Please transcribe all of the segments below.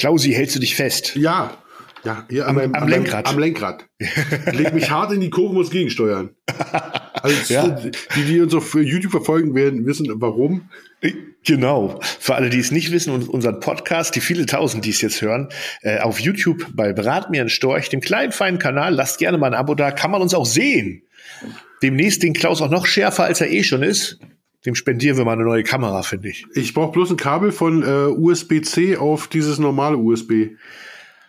Klausi, hältst du dich fest? Ja. Ja, hier Am- meinem- am Lenkrad. Am Lenkrad. Leg mich hart in die Kurve, muss gegensteuern. Also, Ja. die, die uns auf YouTube verfolgen werden, wissen warum. Genau. Für alle, die es nicht wissen und unseren Podcast, die viele Tausend, die es jetzt hören, äh, auf YouTube bei Berat mir ein Storch, dem kleinen feinen Kanal, lasst gerne mal ein Abo da, kann man uns auch sehen. Demnächst den Klaus auch noch schärfer, als er eh schon ist. Dem spendieren wir mal eine neue Kamera, finde ich. Ich brauche bloß ein Kabel von äh, USB-C auf dieses normale USB.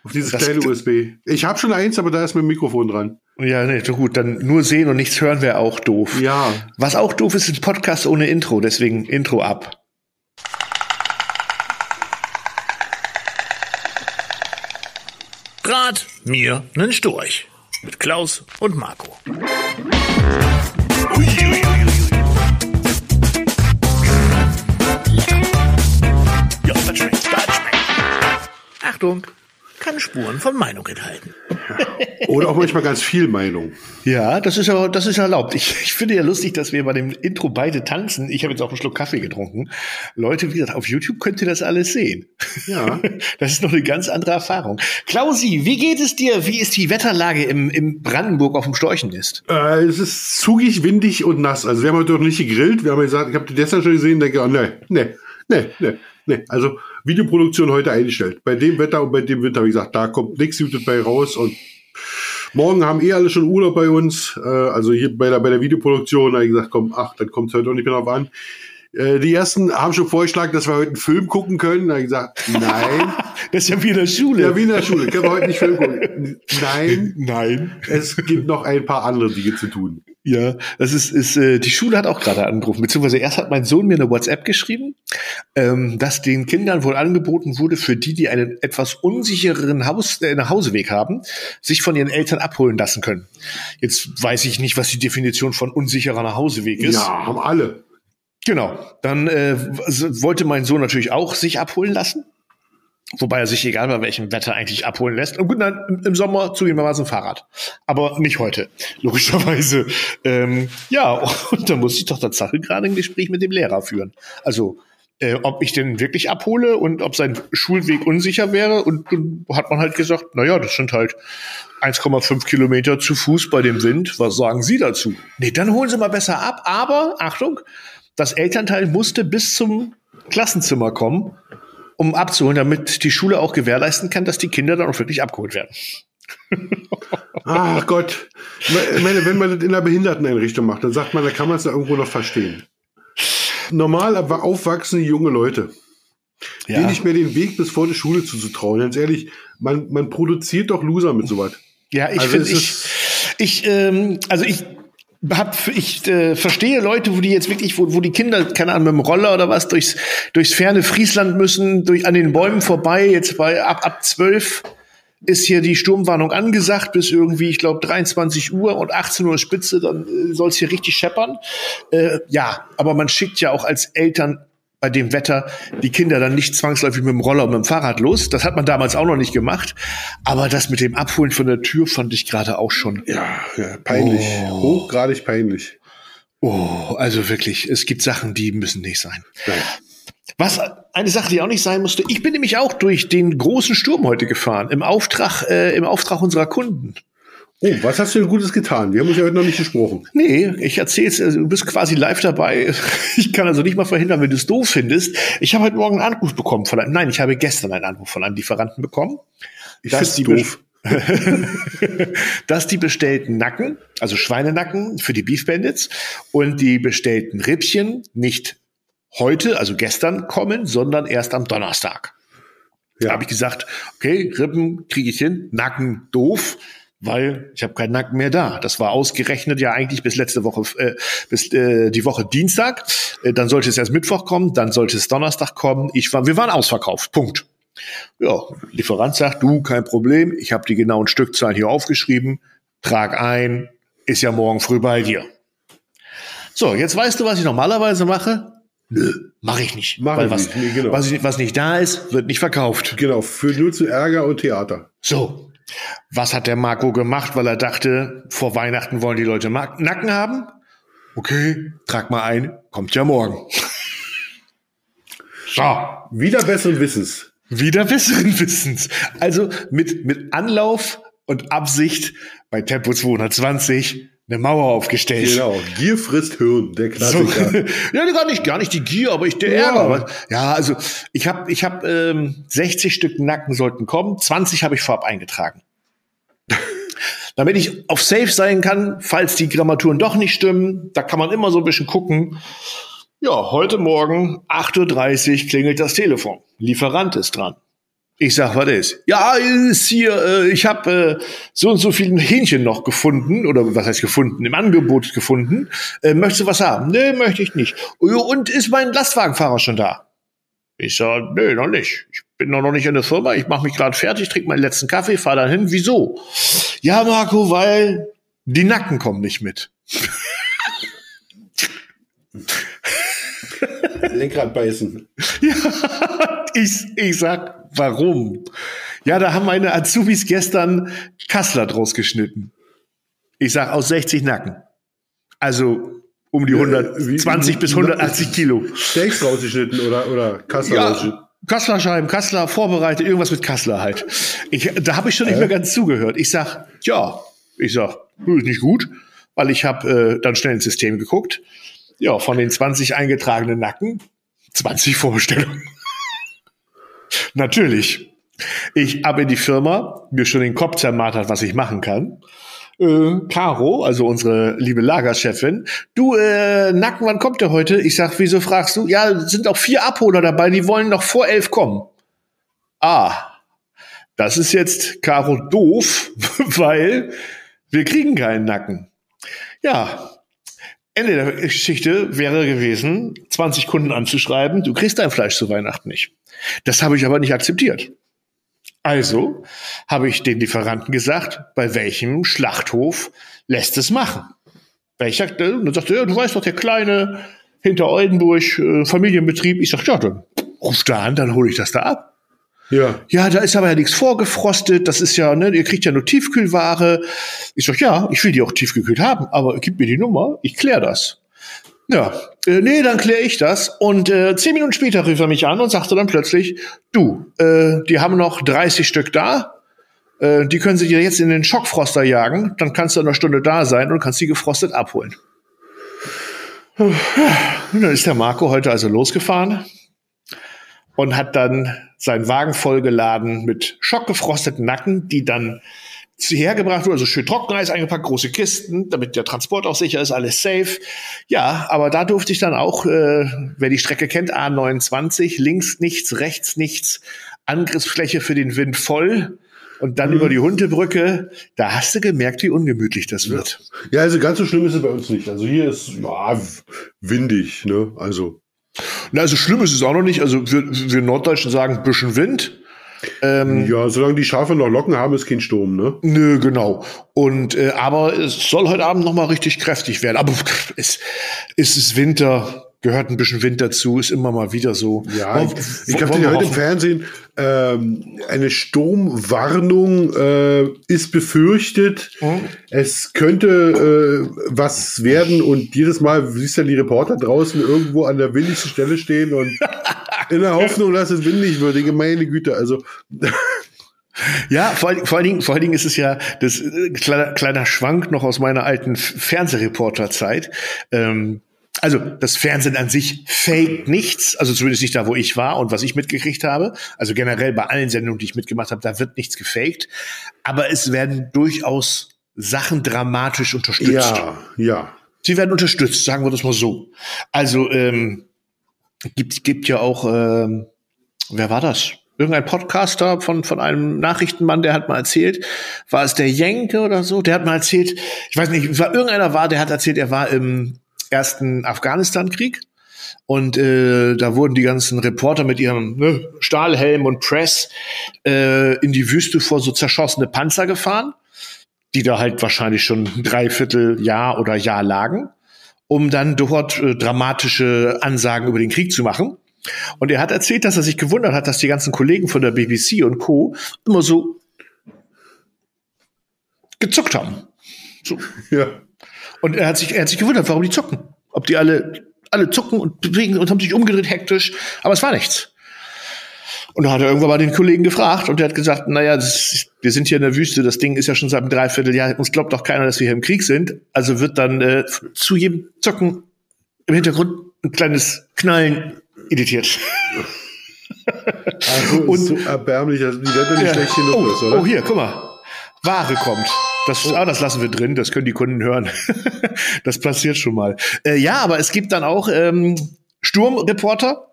Auf dieses Das- kleine USB. Ich habe schon eins, aber da ist mit dem Mikrofon dran. Ja, nee, so gut, dann nur sehen und nichts hören wäre auch doof. Ja. Was auch doof ist, ist ein Podcast ohne Intro, deswegen Intro ab. Brat mir nen Storch. Mit Klaus und Marco. Ja, Achtung, kann Spuren von Meinung enthalten. Oder auch manchmal ganz viel Meinung. Ja, das ist ja, das ist erlaubt. Ich, ich finde ja lustig, dass wir bei dem Intro beide tanzen. Ich habe jetzt auch einen Schluck Kaffee getrunken. Leute, wie gesagt, auf YouTube könnt ihr das alles sehen. Ja. Das ist noch eine ganz andere Erfahrung. Klausi, wie geht es dir? Wie ist die Wetterlage im, im Brandenburg auf dem Storchennest? Äh, es ist zugig, windig und nass. Also wir haben heute noch nicht gegrillt. Wir haben gesagt, ich habe die gestern schon gesehen, denke, oh, nee, nee, nee, nee, nee. Also Videoproduktion heute eingestellt. Bei dem Wetter und bei dem Winter, wie gesagt, da kommt nichts Gutes bei raus und morgen haben eh alle schon Urlaub bei uns. Äh, also hier bei der, bei der Videoproduktion, da habe ich gesagt, komm, ach, dann kommt es heute auch nicht mehr drauf an. Äh, die ersten haben schon vorgeschlagen, dass wir heute einen Film gucken können. Da habe ich gesagt, nein. Das ist ja wie in der Schule. ja, wie in der Schule. Können wir heute nicht Film gucken? Nein. Nein. Es gibt noch ein paar andere Dinge zu tun. Ja, das ist, ist äh, die Schule hat auch gerade angerufen, beziehungsweise erst hat mein Sohn mir eine WhatsApp geschrieben, ähm, dass den Kindern wohl angeboten wurde, für die, die einen etwas unsichereren Haus, äh, Nachhauseweg haben, sich von ihren Eltern abholen lassen können. Jetzt weiß ich nicht, was die Definition von unsicherer Nachhauseweg ist. Ja, haben alle. Genau. Dann äh, wollte mein Sohn natürlich auch sich abholen lassen. Wobei er sich egal bei welchem Wetter eigentlich abholen lässt. Und gut, nein, im- Sommer zugegebenermaßen Fahrrad. Aber nicht heute, logischerweise. Ähm, ja, und da muss ich doch Tatsache gerade ein Gespräch mit dem Lehrer führen. Also, äh, ob ich den wirklich abhole und ob sein Schulweg unsicher wäre. Und dann hat man halt gesagt, na ja, das sind halt 1,5 Kilometer zu Fuß bei dem Wind. Was sagen Sie dazu? Nee, dann holen Sie mal besser ab. Aber, Achtung, das Elternteil musste bis zum Klassenzimmer kommen, um abzuholen, damit die Schule auch gewährleisten kann, dass die Kinder dann auch wirklich abgeholt werden. Ach Gott. Ich meine, wenn man das in einer Behinderteneinrichtung macht, dann sagt man, da kann man es ja irgendwo noch verstehen. Normal aber aufwachsende junge Leute, denen nicht mehr den Weg bis vor die Schule zuzutrauen. Ganz ehrlich, man, man produziert doch Loser mit sowas. Ja, ich Also finde, es ich, ich, ähm, also ich hab, ich äh, verstehe Leute, wo die jetzt wirklich, wo, wo die Kinder, keine Ahnung, mit dem Roller oder was, durchs, durchs ferne Friesland müssen, durch an den Bäumen vorbei, jetzt bei ab, ab 12 ist hier die Sturmwarnung angesagt bis irgendwie, ich glaube, 23 Uhr und 18 Uhr Spitze, dann äh, soll es hier richtig scheppern. Äh, ja, aber man schickt ja auch als Eltern bei dem Wetter die Kinder dann nicht zwangsläufig mit dem Roller und mit dem Fahrrad los. Das hat man damals auch noch nicht gemacht. Aber das mit dem Abholen von der Tür fand ich gerade auch schon. Ja, ja peinlich. Oh. Hochgradig peinlich. Oh, also wirklich, es gibt Sachen, die müssen nicht sein. Nein. Was eine Sache, die auch nicht sein musste, ich bin nämlich auch durch den großen Sturm heute gefahren, im Auftrag, äh, im Auftrag unserer Kunden. Oh, was hast du denn Gutes getan? Wir haben uns ja heute noch nicht gesprochen. Nee, ich erzähl's, also du bist quasi live dabei. Ich kann also nicht mal verhindern, wenn du es doof findest. Ich habe heute Morgen einen Anruf bekommen von einem, nein, ich habe gestern einen Anruf von einem Lieferanten bekommen. Ich Das find's die doof. dass die bestellten Nacken, also Schweinenacken für die Beef Bandits und die bestellten Rippchen nicht heute, also gestern kommen, sondern erst am Donnerstag. Da Ja. habe ich gesagt, okay, Rippen kriege ich hin, Nacken doof, weil ich habe keinen Nacken mehr da. Das war ausgerechnet ja eigentlich bis letzte Woche, äh, bis äh, die Woche Dienstag. Äh, dann sollte es erst Mittwoch kommen, dann sollte es Donnerstag kommen. Ich war, wir waren ausverkauft. Punkt. Ja, Lieferant sagt, du, kein Problem, ich habe die genauen Stückzahlen hier aufgeschrieben, trag ein, ist ja morgen früh bei dir. So, jetzt weißt du, was ich normalerweise mache? Nö, mache ich nicht. Mach Weil ich was, nicht, nee, genau. was, was nicht da ist, wird nicht verkauft. Genau, für nur zu Ärger und Theater. So, was hat der Marco gemacht, weil er dachte, vor Weihnachten wollen die Leute Nacken haben? Okay, trag mal ein, kommt ja morgen. So, Wieder besseren Wissens. Wieder besseren Wissens. Also mit, mit Anlauf und Absicht bei Tempo 220 eine Mauer aufgestellt. Genau, Gier frisst Hirn, der So, Klassiker. ja, gar nicht, gar nicht die Gier, aber ich der Ja. Ärger. Ja, also ich habe, ich habe ähm, 60 Stück Nacken sollten kommen, 20 habe ich vorab eingetragen. Damit ich auf Safe sein kann, falls die Grammaturen doch nicht stimmen, da kann man immer so ein bisschen gucken. Ja, heute Morgen 8.30 Uhr klingelt das Telefon. Lieferant ist dran. Ich sag, was ist? Ja, ist hier, äh, ich habe äh, so und so viele Hähnchen noch gefunden, oder was heißt gefunden, im Angebot gefunden. Äh, möchtest du was haben? Nee, möchte ich nicht. "Ja, Und ist mein Lastwagenfahrer schon da? Ich sag, nee, noch nicht. Ich bin noch nicht in der Firma, ich mache mich gerade fertig, trinke meinen letzten Kaffee, fahr dann hin. Wieso? Ja, Marco, weil die Nacken kommen nicht mit. Lenkrad beißen. Ja, ich, ich sag, warum? Ja, da haben meine Azubis gestern Kassler draus geschnitten. Ich sag, aus 60 Nacken. Also um die wie- 120 bis 180 Kilo. Steaks rausgeschnitten oder, oder Kassler Ja, rausgeschnitten. Kasslerscheiben, Kassler vorbereitet, irgendwas mit Kassler halt. Ich, da habe ich schon nicht mehr ganz zugehört. Ich sag, ja, ich sag, "Nö, ist nicht gut, weil ich habe äh, dann schnell ins System geguckt. Ja, von den 20 eingetragenen Nacken 20 Vorbestellungen. Natürlich. Ich habe in die Firma mir schon den Kopf zermartert, was ich machen kann. Äh, Caro, also unsere liebe Lagerchefin, du, äh, Nacken, wann kommt der heute? Ich sag, wieso fragst du? Ja, sind auch vier Abholer dabei, die wollen noch vor elf kommen. Ah, das ist jetzt Caro doof, weil wir kriegen keinen Nacken. Ja, Ende der Geschichte wäre gewesen, 20 Kunden anzuschreiben, du kriegst dein Fleisch zu Weihnachten nicht. Das habe ich aber nicht akzeptiert. Also habe ich den Lieferanten gesagt, bei welchem Schlachthof lässt es machen. Welcher, dann sagte er, du weißt doch, der kleine hinter Oldenburg, äh, Familienbetrieb. Ich sag, ja, dann ruf da an, dann hole ich das da ab. Ja. Ja, da ist aber ja nichts vorgefrostet. Das ist ja, ne, ihr kriegt ja nur Tiefkühlware. Ich sag, ja, ich will die auch tiefgekühlt haben, aber gib mir die Nummer, ich klär das. Ja, äh, nee, dann klär ich das. Und äh, zehn Minuten später rief er mich an und sagte dann plötzlich, du, äh, die haben noch 30 Stück da. Äh, die können sie dir jetzt in den Schockfroster jagen. Dann kannst du in einer Stunde da sein und kannst die gefrostet abholen. Und dann ist der Marco heute also losgefahren und hat dann seinen Wagen vollgeladen mit schockgefrosteten Nacken, die dann hergebracht wurden, also schön Trockeneis eingepackt, große Kisten, damit der Transport auch sicher ist, alles safe. Ja, aber da durfte ich dann auch, äh, wer die Strecke kennt, A29, links nichts, rechts nichts, Angriffsfläche für den Wind voll und dann über die Hundebrücke. Da hast du gemerkt, wie ungemütlich das wird. Ja, also ganz so schlimm ist es bei uns nicht. Also hier ist ja, windig, ne? Also. Na, also schlimm ist es auch noch nicht. Also wir, wir Norddeutschen sagen, ein bisschen Wind. Ähm, Ja, solange die Schafe noch Locken haben, ist kein Sturm, ne? Nö, genau. Und äh, aber es soll heute Abend noch mal richtig kräftig werden. Aber es, es ist Winter, gehört ein bisschen Wind dazu, ist immer mal wieder so. Ja, Wollen- ich, ich habe wir heute im. Fernsehen ähm, eine Sturmwarnung äh, ist befürchtet. Es könnte äh, was werden und jedes Mal siehst du ja die Reporter draußen irgendwo an der windigsten Stelle stehen und in der Hoffnung, dass es windig wird. Ich meine Güte, also Ja, vor, allen- vor, allen Dingen, vor allen Dingen ist es ja das äh, kleiner, kleiner Schwank noch aus meiner alten Fernsehreporterzeit. Ähm, also das Fernsehen an sich fake nichts, also zumindest nicht da, wo ich war und was ich mitgekriegt habe. Also generell bei allen Sendungen, die ich mitgemacht habe, da wird nichts gefaked. Aber es werden durchaus Sachen dramatisch unterstützt. ja, ja. Sie werden unterstützt, sagen wir das mal so. Also ähm, gibt gibt ja auch, ähm, wer war das? Irgendein Podcaster von von einem Nachrichtenmann, der hat mal erzählt, war es der Jenke oder so? Der hat mal erzählt, ich weiß nicht, war irgendeiner war, der hat erzählt, er war im ersten Afghanistan-Krieg und äh, da wurden die ganzen Reporter mit ihrem ne, Stahlhelm und Press äh, in die Wüste vor so zerschossene Panzer gefahren die da halt wahrscheinlich schon ein Dreivierteljahr oder Jahr lagen, um dann dort äh, dramatische Ansagen über den Krieg zu machen. Und er hat erzählt, dass er sich gewundert hat, dass die ganzen Kollegen von der BBC und Co. immer so gezuckt haben. So. Ja. Und er hat sich, er hat sich gewundert, warum die zucken. Ob die alle, alle zucken und bewegen und haben sich umgedreht hektisch. Aber es war nichts. Und dann hat er irgendwann mal den Kollegen gefragt und der hat gesagt, naja, ist, wir sind hier in der Wüste, das Ding ist ja schon seit einem Dreivierteljahr, uns glaubt doch keiner, dass wir hier im Krieg sind. Also wird dann äh, zu jedem Zocken im Hintergrund ein kleines Knallen editiert. Also Und- so erbärmlich, dass die Wette nicht Ja. schlecht genug oh, ist, oder? oh, hier, guck mal. Ware kommt. Das, ah, das lassen wir drin, das können die Kunden hören. das passiert schon mal. Äh, ja, aber es gibt dann auch ähm, Sturmreporter,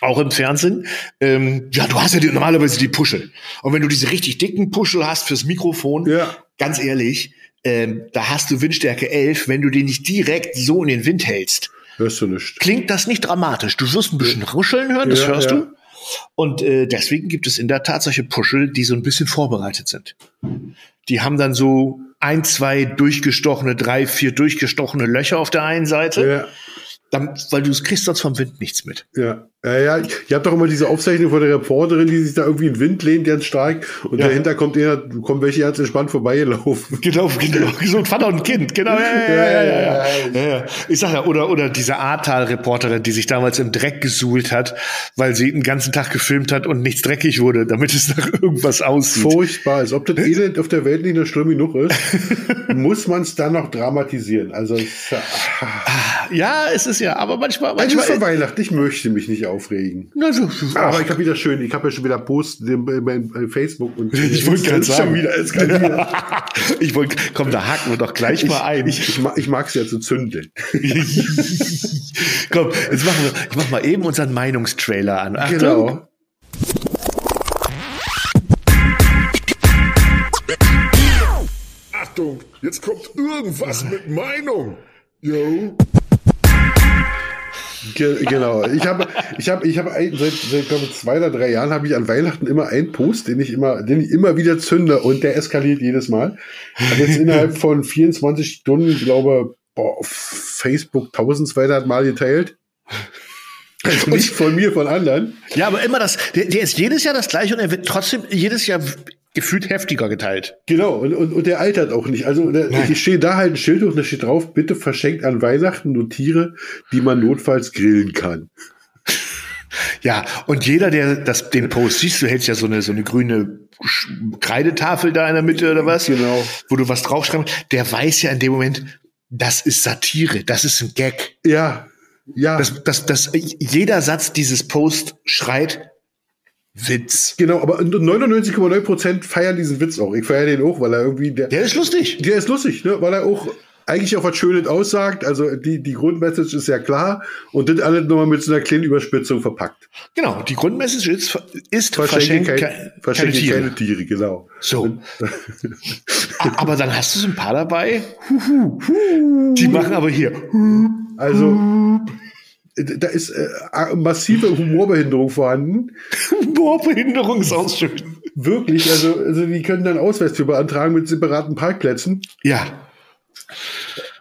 auch im Fernsehen. Ähm, ja, du hast ja die, normalerweise die Puschel. Und wenn du diese richtig dicken Puschel hast fürs Mikrofon, Ja. ganz ehrlich, ähm, da hast du Windstärke 11, wenn du den nicht direkt so in den Wind hältst. Hörst du nicht. Klingt das nicht dramatisch. Du wirst ein bisschen ruscheln hören, das Ja, hörst ja. du. Und äh, deswegen gibt es in der Tat solche Puschel, die so ein bisschen vorbereitet sind. Die haben dann so ein, zwei durchgestochene, drei, vier durchgestochene Löcher auf der einen Seite, Ja, dann, weil du kriegst sonst vom Wind nichts mit. ja. Ja, ja, ihr habt doch immer diese Aufzeichnung von der Reporterin, die sich da irgendwie in den Wind lehnt, ganz stark, und Ja. dahinter kommt einer, kommen welche ganz entspannt vorbeigelaufen. Genau, genau. So ein Vater und ein Kind, genau. Ja, ja, ja, ja, ja, ja. Ich sag ja, oder, oder diese Ahrtal-Reporterin, die sich damals im Dreck gesuhlt hat, weil sie den ganzen Tag gefilmt hat und nichts dreckig wurde, damit es nach irgendwas aussieht. Furchtbar, als ob das Elend auf der Welt nicht noch schlimm genug ist, muss man es dann noch dramatisieren. Also, ist ja- es ist ja, aber manchmal, es ist manchmal. Weihnachten, ich möchte mich nicht aufregen. Na, so, Aber ich habe wieder schön, ich habe ja schon wieder Post bei bei Facebook und Ich wollte gerade sagen. schon wieder, ich wollte, komm, da haken wir doch gleich mal ein. Ich, ich, mag- ich mag es ja zu zündeln. komm, jetzt machen wir, ich mach mal eben unseren Meinungstrailer an. Achtung. Genau. Achtung, jetzt kommt irgendwas mit Meinung. Yo. Ge genau. Ich habe, ich habe, ich habe seit, seit glaube ich, zwei oder drei Jahren habe ich an Weihnachten immer einen Post, den ich immer, den ich immer wieder zünde und der eskaliert jedes Mal. Hat jetzt innerhalb von 24 Stunden, glaube boah, auf Facebook 1200 Mal geteilt. Also nicht von mir, von anderen. Ja, aber immer das, der, der ist jedes Jahr das gleiche und er wird trotzdem jedes Jahr gefühlt heftiger geteilt. Genau, und, und, und der altert auch nicht. Also der, ich stehe da halt ein Schild und da steht drauf, bitte verschenkt an Weihnachten nur Tiere, die man notfalls grillen kann. Ja, und jeder, der das, den Post siehst, du hältst ja so eine, so eine grüne Kreidetafel da in der Mitte oder was? Genau. Wo du was draufschreibst, der weiß ja in dem Moment, das ist Satire, das ist ein Gag. Ja, ja. Das, das, das, jeder Satz dieses Post schreit Witz. Genau, aber 99,9 Prozent feiern diesen Witz auch. Ich feiere den auch, weil er irgendwie, der, Der ist lustig. der ist lustig, ne? weil er auch eigentlich auch was Schönes aussagt. Also die, die Grundmessage ist ja klar und das alles nochmal mit so einer kleinen Überspitzung verpackt. Genau, die Grundmessage ist, ist Verschenke, kein, keine, verschenke keine Tiere. keine Tiere, genau. So. Aber dann hast du so ein paar dabei, die machen aber hier. Also da ist äh, massive Humorbehinderung vorhanden. Bohrbehinderung ist auch schön. Wirklich, also, also die können dann Ausweis für beantragen mit separaten Parkplätzen. Ja.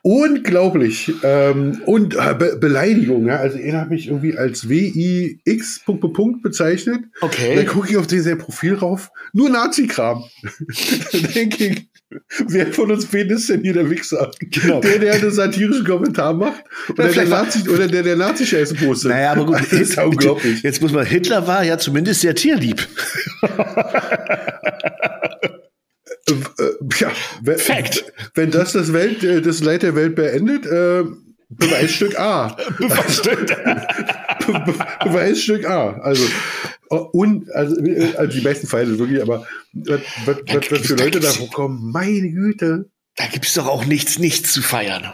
Unglaublich. Ähm, und äh, Be Beleidigung, ja. Also er hat mich irgendwie als WIX Punkt, Punkt, Punkt bezeichnet. Okay. Dann gucke ich auf sein Profil rauf. Nur Nazi-Kram. Denke ich, wer von uns beiden ist denn hier der Wichser? Genau. Der, der einen satirischen Kommentar macht oder der, Nazi, oder der, der Nazi-Scheiße postet. Naja, aber gut. Das ist ja unglaublich. Jetzt muss man, Hitler war ja zumindest sehr tierlieb. Äh, ja, wenn, Fact. Wenn das das, Welt, äh, das Leid der Welt beendet, äh, Beweisstück A. Be Beweisstück A. Also, äh, und, also, also die besten Fälle wirklich, aber was, was, was, was für Leute da kommen, meine Güte. Da gibt's doch auch nichts, nichts zu feiern.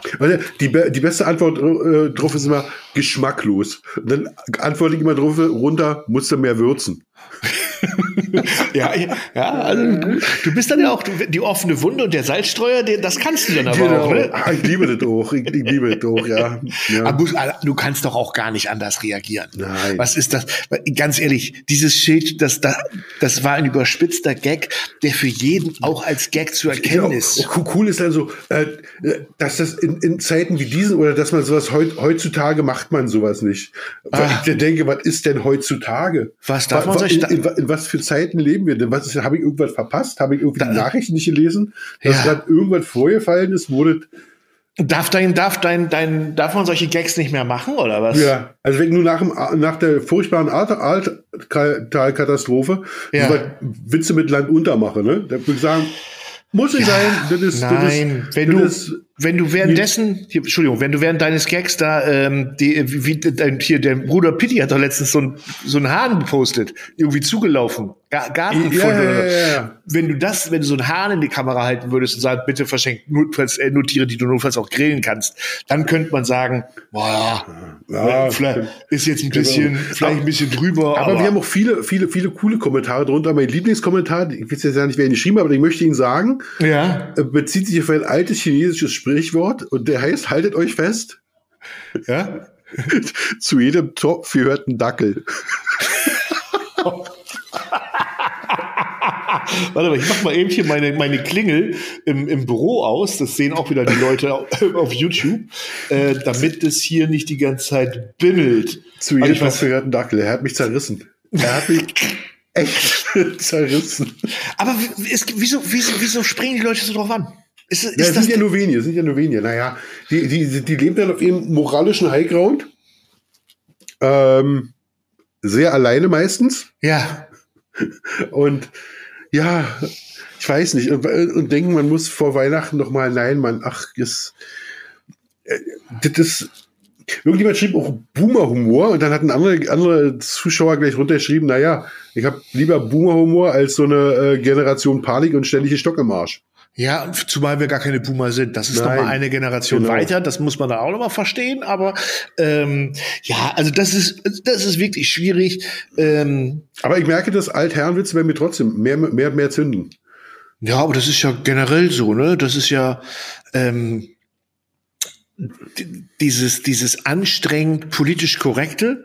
Die, die beste Antwort äh, drauf ist immer geschmacklos. Und dann antworte ich immer drauf runter, musst du mehr würzen. Ja, ja, also du, du bist dann ja auch die offene Wunde und der Salzstreuer, das kannst du dann aber auch, ne? Ah, ich liebe das auch. Ich, ich liebe das auch, ja. ja. Aber muss- du kannst doch auch gar nicht anders reagieren. Nein. Was ist das? Ganz ehrlich, dieses Schild, das, da, das war ein überspitzter Gag, der für jeden auch als Gag zu erkennen Genau. ist. Cool- Cool ist dann so, äh, dass das in, in Zeiten wie diesen oder dass man sowas heut, heutzutage macht man sowas nicht. Weil Ah. ich denke, was ist denn heutzutage? Was darf Wa- man sich in, da- in, in was für Zeiten leben wir denn? Was ist, habe ich irgendwas verpasst? Habe ich irgendwie die Nachrichten nicht gelesen? Dass Ja. gerade irgendwas vorgefallen ist, wurde Darf dein, darf dein, dein, darf man solche Gags nicht mehr machen, oder was? Ja, also wenn du nach, dem, nach der furchtbaren Ahrtal-Katastrophe Ja. Witze mit Land unter mache, ne? Da würde ich sagen, muss nicht sein. Das ist, Nein, das ist, wenn du, das ist, wenn du währenddessen, hier, Entschuldigung, wenn du während deines Gags da, ähm, die, wie, wie, dein, hier, der Bruder Pitti hat doch letztens so ein, so einen Hahn gepostet, irgendwie zugelaufen, Ga- Gartenfund Ja, ja, oder so. ja, ja. Wenn du das, wenn du so einen Hahn in die Kamera halten würdest und sagst, bitte verschenk notfalls, äh, nur Tiere, die du notfalls auch grillen kannst, dann könnte man sagen, boah, Ja, vielleicht ist jetzt ein bisschen, vielleicht ein bisschen drüber, aber, wir haben auch viele, viele, viele coole Kommentare drunter. Mein Lieblingskommentar, ich weiß jetzt ja nicht, wer ihn geschrieben hat, aber ich möchte ihn sagen, ja, äh, bezieht sich auf ein altes chinesisches Sprichwort und der heißt, haltet euch fest, ja. zu jedem Topf gehört ein Dackel. Warte mal, ich mach mal eben hier meine, meine Klingel im, im Büro aus. Das sehen auch wieder die Leute auf, YouTube, äh, damit es hier nicht die ganze Zeit bimmelt. Zu Also jedem weiß- Topf gehört ein Dackel. Er hat mich zerrissen. Er hat mich echt zerrissen. Aber es, wieso, wieso, wieso springen die Leute so drauf an? Ist, ist Ja, das sind ja nur wenige, sind ja nur wenige. Naja, die, die, die leben dann auf ihrem moralischen Highground. Ähm, sehr alleine meistens. ja, Und ja, ich weiß nicht. Und, und denken, man muss vor Weihnachten noch mal, nein, man, ach, ist, äh, das ist, irgendjemand schrieb auch Boomer-Humor und dann hat ein anderer andere Zuschauer gleich runtergeschrieben, naja, ich habe lieber Boomer-Humor als so eine äh, Generation Panik und ständige Stock im Arsch. Ja, zumal wir gar keine Boomer sind. Das ist Nein. noch mal eine Generation Genau. weiter. Das muss man da auch noch mal verstehen. Aber ähm, ja, also das ist, das ist wirklich schwierig. Ähm, Aber ich merke, dass Altherrenwitze bei mir trotzdem mehr, mehr, mehr zünden. Ja, aber das ist ja generell so, ne? Das ist ja ähm, dieses, dieses anstrengend politisch korrekte.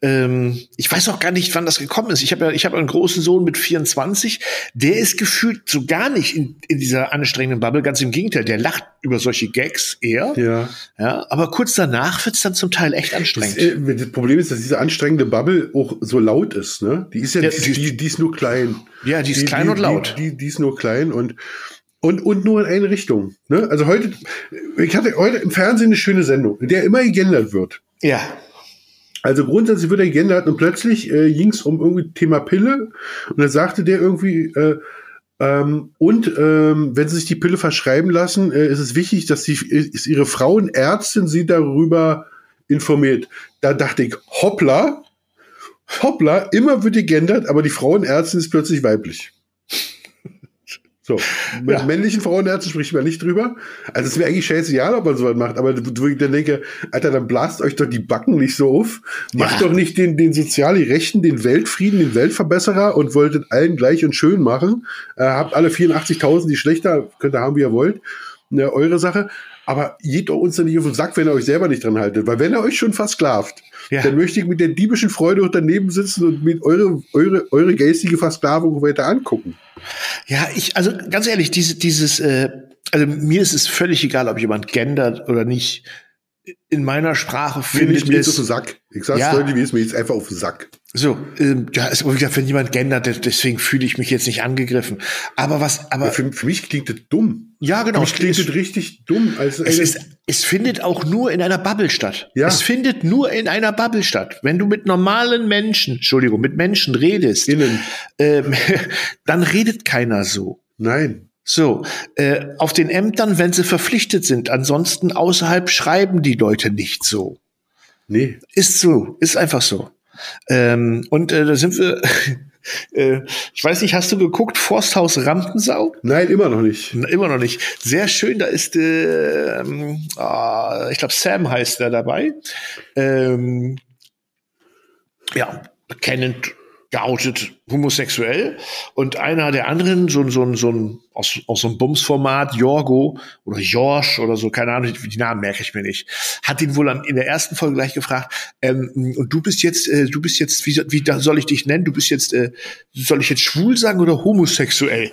Ähm, ich weiß auch gar nicht, wann das gekommen ist. Ich habe ja, ich habe einen großen Sohn mit 24, der ist gefühlt so gar nicht in, in dieser anstrengenden Bubble. Ganz im Gegenteil, der lacht über solche Gags eher. Ja. Ja, aber kurz danach wird's dann zum Teil echt Das, anstrengend. äh, das Problem ist, dass diese anstrengende Bubble auch so laut ist. Ne? Die ist ja, Ja, die, die- die, ist nur klein. Ja, die ist klein die, und laut. Die, die, die ist nur klein und und, und nur in eine Richtung. Ne? Also heute, ich hatte heute im Fernsehen eine schöne Sendung, in der immer gegendert wird. ja. Also grundsätzlich wird er gegendert und plötzlich äh, ging es um irgendwie Thema Pille und dann sagte der irgendwie, äh, ähm, und ähm, wenn sie sich die Pille verschreiben lassen, äh, ist es wichtig, dass sie, ist ihre Frauenärztin sie darüber informiert. Da dachte ich, hoppla, hoppla, immer wird gegendert, aber die Frauenärztin ist plötzlich weiblich. So, mit Ja. männlichen Frauenärzten spricht man nicht drüber. Also es wäre eigentlich scheißegal, ob man sowas macht, aber wo ich dann denke, Alter, dann blast euch doch die Backen nicht so auf. Macht Ja. doch nicht den, den sozial Rechten, den Weltfrieden, den Weltverbesserer und wolltet allen gleich und schön machen. Äh, habt alle 84.000, die schlechter, könnt ihr haben, wie ihr wollt. Ne, eure Sache. Aber geht doch uns dann nicht auf den Sack, wenn ihr euch selber nicht dran haltet. Weil wenn ihr euch schon versklavt, Ja. dann möchte ich mit der diebischen Freude auch daneben sitzen und mit eure, eure, eure geistige Versklavung weiter angucken. Ja, ich, also ganz ehrlich, diese, dieses, äh, also mir ist es völlig egal, ob jemand gendert oder nicht. In meiner Sprache Finde ich mir jetzt auf den. Sack. Ich sag's Ja. deutlich, wie es mir jetzt einfach auf den Sack. So, ähm, ja, wie gesagt, wenn jemand gendert, de- deswegen fühle ich mich jetzt nicht angegriffen. Aber was, aber Ja, für, für mich klingt das dumm. ja, genau. Für mich klingt es, das richtig dumm. Als es, ist, es findet auch nur in einer Bubble statt. Ja. Es findet nur in einer Bubble statt. Wenn du mit normalen Menschen, Entschuldigung, mit Menschen redest, innen. ähm, dann redet keiner so. Nein. So, äh, auf den Ämtern, wenn sie verpflichtet sind. Ansonsten außerhalb schreiben die Leute nicht so. Nee. Ist so, ist einfach so. Ähm, und äh, da sind wir. äh, ich weiß nicht, hast du geguckt, Forsthaus Rampensau? Nein, immer noch nicht. Na, Immer noch nicht. Sehr schön, da ist, äh, ah, ich glaube, Sam heißt der dabei. Ähm, ja, bekennend geoutet homosexuell. Und einer der anderen, so, so, so ein, aus, aus so einem Bumsformat, Jorgo oder Jorsch oder so, keine Ahnung, die Namen merke ich mir nicht, hat ihn wohl am, in der ersten Folge gleich gefragt, ähm, und du bist jetzt, äh, du bist jetzt, wie, wie soll ich dich nennen? Du bist jetzt, äh, soll ich jetzt schwul sagen oder homosexuell?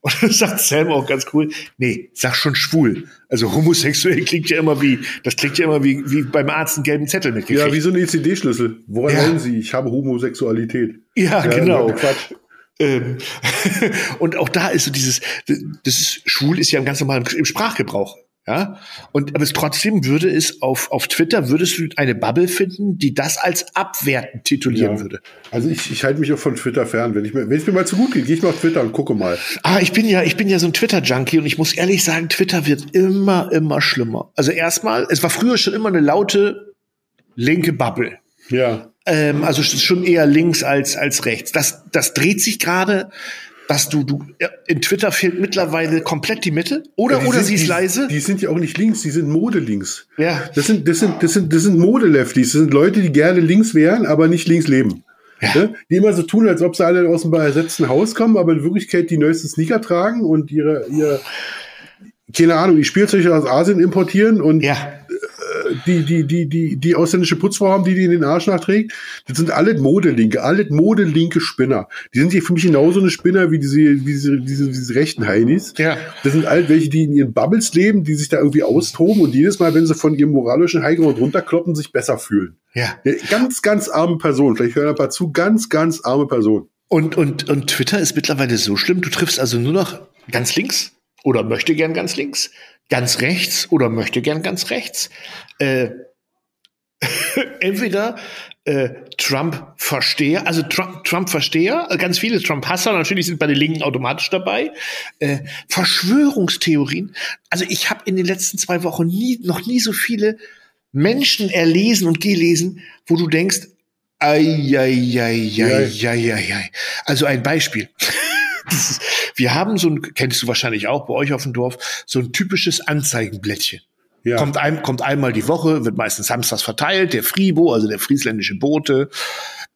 Und dann sagt Sam auch ganz cool, nee, sag schon schwul. Also homosexuell klingt ja immer wie, das klingt ja immer wie, wie beim Arzt einen gelben Zettel mitgekriegt. Ja, wie so ein ECD-Schlüssel. Woran Ja. wollen Sie? Ich habe Homosexualität. Ja, genau. Quatsch. Ähm, und auch da ist so dieses, das ist, schwul ist ja im ganz normalen im Sprachgebrauch. Ja, und aber es trotzdem würde es auf, auf Twitter, würdest du eine Bubble finden, die das als abwertend titulieren Ja. würde. Also ich, ich halte mich auch von Twitter fern. Wenn ich mir, wenn es mir mal zu gut geht, gehe ich mal auf Twitter und gucke mal. Ah, ich bin ja, ich bin ja so ein Twitter-Junkie und ich muss ehrlich sagen, Twitter wird immer, immer schlimmer. Also erstmal, es war früher schon immer eine laute linke Bubble. Ja. Ähm, also schon eher links als, als rechts. Das, das dreht sich gerade, dass du, du, ja, in Twitter fehlt mittlerweile komplett die Mitte. Oder, Die oder sind- sie ist die, leise. Die sind ja auch nicht links, die sind Modelinks. Ja. Das sind, das sind, das sind, das sind Modelefties. Das sind Leute, die gerne links wären, aber nicht links leben. Ja. Ne? Die immer so tun, als ob sie alle aus dem ersetzten Haus kommen, aber in Wirklichkeit die neuesten Sneaker tragen und ihre, ihre keine Ahnung, die Spielzeuge aus Asien importieren und ja. Die, die, die, die, die ausländische Putzfrau haben, die die in den Arsch nachträgt, das sind alle Modelinke, alle Modelinke Spinner. Die sind hier für mich genauso eine Spinner wie diese, wie diese, diese, diese rechten Heinis. Ja. Das sind all welche, die in ihren Bubbles leben, die sich da irgendwie austoben und jedes Mal, wenn sie von ihrem moralischen Highground runterkloppen, sich besser fühlen. Ja. Ja, Ganz, ganz arme Person. Vielleicht hören ein paar zu. Ganz, ganz arme Person. Und, und, und Twitter ist mittlerweile so schlimm, du triffst also nur noch ganz links oder möchte gern ganz links, ganz rechts oder möchte gern ganz rechts. Äh, entweder äh, Trump-Versteher, also Trump- Trump-Versteher, äh, ganz viele Trump-Hasser, natürlich sind bei den Linken automatisch dabei. Äh, Verschwörungstheorien. Also ich habe in den letzten zwei Wochen nie, noch nie so viele Menschen erlesen und gelesen, wo du denkst, ei, ei, ei, ei, ei, ei, ei. Also ein Beispiel. Wir haben so ein, kennst du wahrscheinlich auch bei euch auf dem Dorf, so ein typisches Anzeigenblättchen. Ja. Kommt, ein, kommt einmal die Woche, wird meistens samstags verteilt, der Fribo, also der friesländische Bote.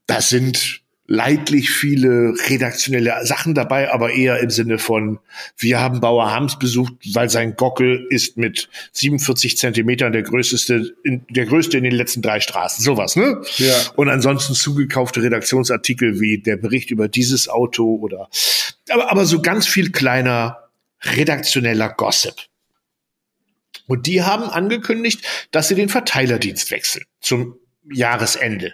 Das sind leidlich viele redaktionelle Sachen dabei, aber eher im Sinne von, wir haben Bauer Hams besucht, weil sein Gockel ist mit 47 Zentimetern der größte, in, der größte in den letzten drei Straßen. Sowas, ne? Ja. Und ansonsten zugekaufte Redaktionsartikel wie der Bericht über dieses Auto oder, aber, aber so ganz viel kleiner redaktioneller Gossip. Und die haben angekündigt, dass sie den Verteilerdienst wechseln zum Jahresende.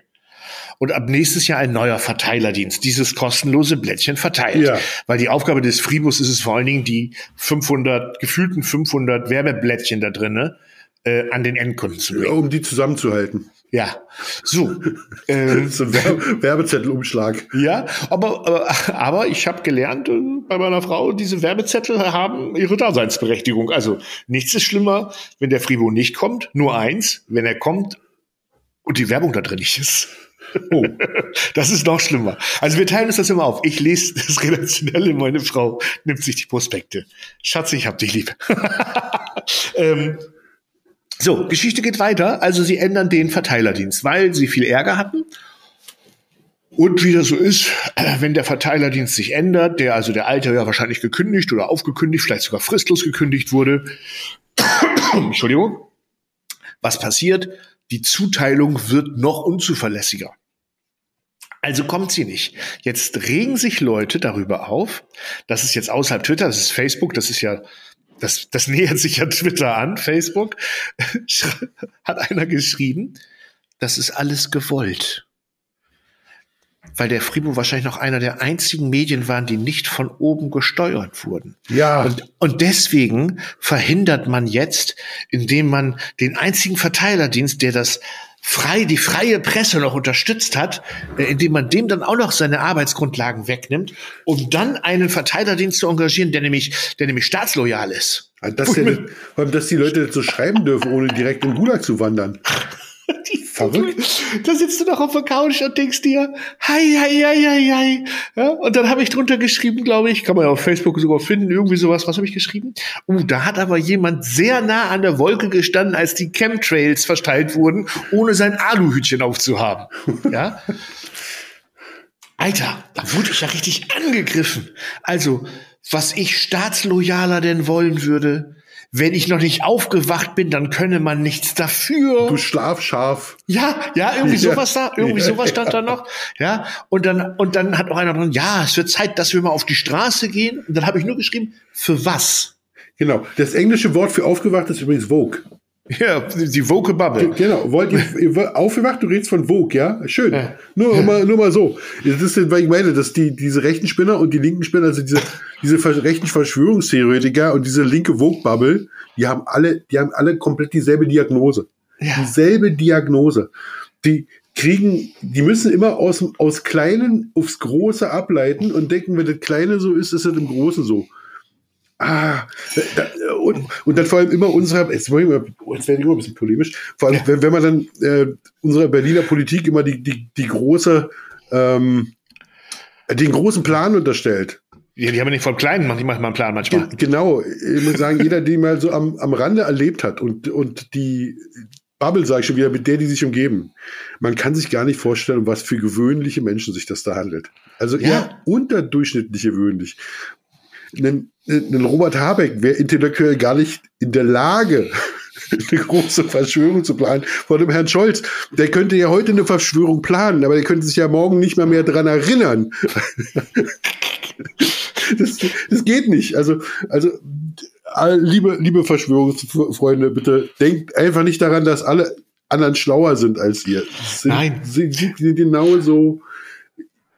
Und ab nächstes Jahr ein neuer Verteilerdienst, dieses kostenlose Blättchen verteilt. Ja. Weil die Aufgabe des Fribus ist es vor allen Dingen, die 500, gefühlten 500 Werbeblättchen da drinne äh, an den Endkunden zu Ja, bringen. um die zusammenzuhalten. Ja, so. ähm, So ein Werbe Werbezettelumschlag. ja, aber, aber, aber ich habe gelernt äh, bei meiner Frau, diese Werbezettel haben ihre Daseinsberechtigung. Also nichts ist schlimmer, wenn der Fribo nicht kommt. Nur eins, wenn er kommt und die Werbung da drin nicht ist. Oh. Das ist noch schlimmer. Also wir teilen uns das immer auf. Ich lese das Redaktionelle, meine Frau nimmt sich die Prospekte. Schatz, ich hab dich lieb. ähm, so, Geschichte geht weiter. Also sie ändern den Verteilerdienst, weil sie viel Ärger hatten. Und wie das so ist, äh, wenn der Verteilerdienst sich ändert, der also der alte ja wahrscheinlich gekündigt oder aufgekündigt, vielleicht sogar fristlos gekündigt wurde. Entschuldigung. Was passiert? Die Zuteilung wird noch unzuverlässiger. Also kommt sie nicht. Jetzt regen sich Leute darüber auf. Das ist jetzt außerhalb Twitter, das ist Facebook, das ist ja, das, das nähert sich ja Twitter an, Facebook. Hat einer geschrieben, das ist alles gewollt. Weil der Fribo wahrscheinlich noch einer der einzigen Medien waren, die nicht von oben gesteuert wurden. Ja. Und, und deswegen verhindert man jetzt, indem man den einzigen Verteilerdienst, der das frei, die freie Presse noch unterstützt hat, äh, indem man dem dann auch noch seine Arbeitsgrundlagen wegnimmt, um dann einen Verteilerdienst zu engagieren, der nämlich, der nämlich staatsloyal ist. Also, Dass, der, dass die Leute so schreiben dürfen, ohne direkt in Gulag zu wandern. Verrückt. Da sitzt du doch auf der Couch und denkst dir, hei, hei, hei, hei, hei. Ja, und dann habe ich drunter geschrieben, glaube ich, kann man ja auf Facebook sogar finden, irgendwie sowas. Was habe ich geschrieben? Uh, da hat aber jemand sehr nah an der Wolke gestanden, als die Chemtrails verteilt wurden, ohne sein Aluhütchen aufzuhaben. Ja. Alter, da wurde ich ja richtig angegriffen. Also, was ich staatsloyaler denn wollen würde, wenn ich noch nicht aufgewacht bin, dann könne man nichts dafür. Du Schlafschaf. Ja, ja, irgendwie Ja. sowas da, irgendwie Ja, sowas stand da noch. Ja, und dann, und dann hat auch einer dran, ja, es wird Zeit, dass wir mal auf die Straße gehen. Und dann habe ich nur geschrieben, für was? Genau. Das englische Wort für aufgewacht ist übrigens Vogue. Ja, die Vogue Bubble. Genau, wollt ihr, ihr wollt- aufgewacht, du redest von Vogue, ja? Schön. Nur, Mal, nur mal so. Das ist, weil ich meine, dass die, diese rechten Spinner und die linken Spinner, also diese, diese rechten Verschwörungstheoretiker und diese linke Vogue-Bubble, die haben alle, die haben alle komplett dieselbe Diagnose. Dieselbe Diagnose. Die kriegen, die müssen immer aus, aus Kleinen aufs Große ableiten und denken, wenn das Kleine so ist, ist es im Großen so. Ah, da, und, und dann vor allem immer unserer, jetzt, wollen wir- jetzt werde ich immer ein bisschen polemisch, vor allem, wenn, wenn man dann äh, unserer Berliner Politik immer die, die, die große, ähm, den großen Plan unterstellt. Ja, die haben ja nicht vom Kleinen die machen mal einen Plan manchmal. Ge- Genau, ich muss sagen, jeder, der mal so am, am Rande erlebt hat und, und die Bubble, sage ich schon wieder, mit der die sich umgeben, man kann sich gar nicht vorstellen, um was für gewöhnliche Menschen sich das da handelt. Also eher Ja. unterdurchschnittlich gewöhnlich. Ein, ein Robert Habeck wäre intellektuell gar nicht in der Lage, eine große Verschwörung zu planen vor dem Herrn Scholz. Der könnte ja heute eine Verschwörung planen, aber der könnte sich ja morgen nicht mal mehr dran erinnern. das, das geht nicht. Also, also liebe, liebe Verschwörungsfreunde, bitte denkt einfach nicht daran, dass alle anderen schlauer sind als ihr. Sind, Nein. Sind, sind genauso,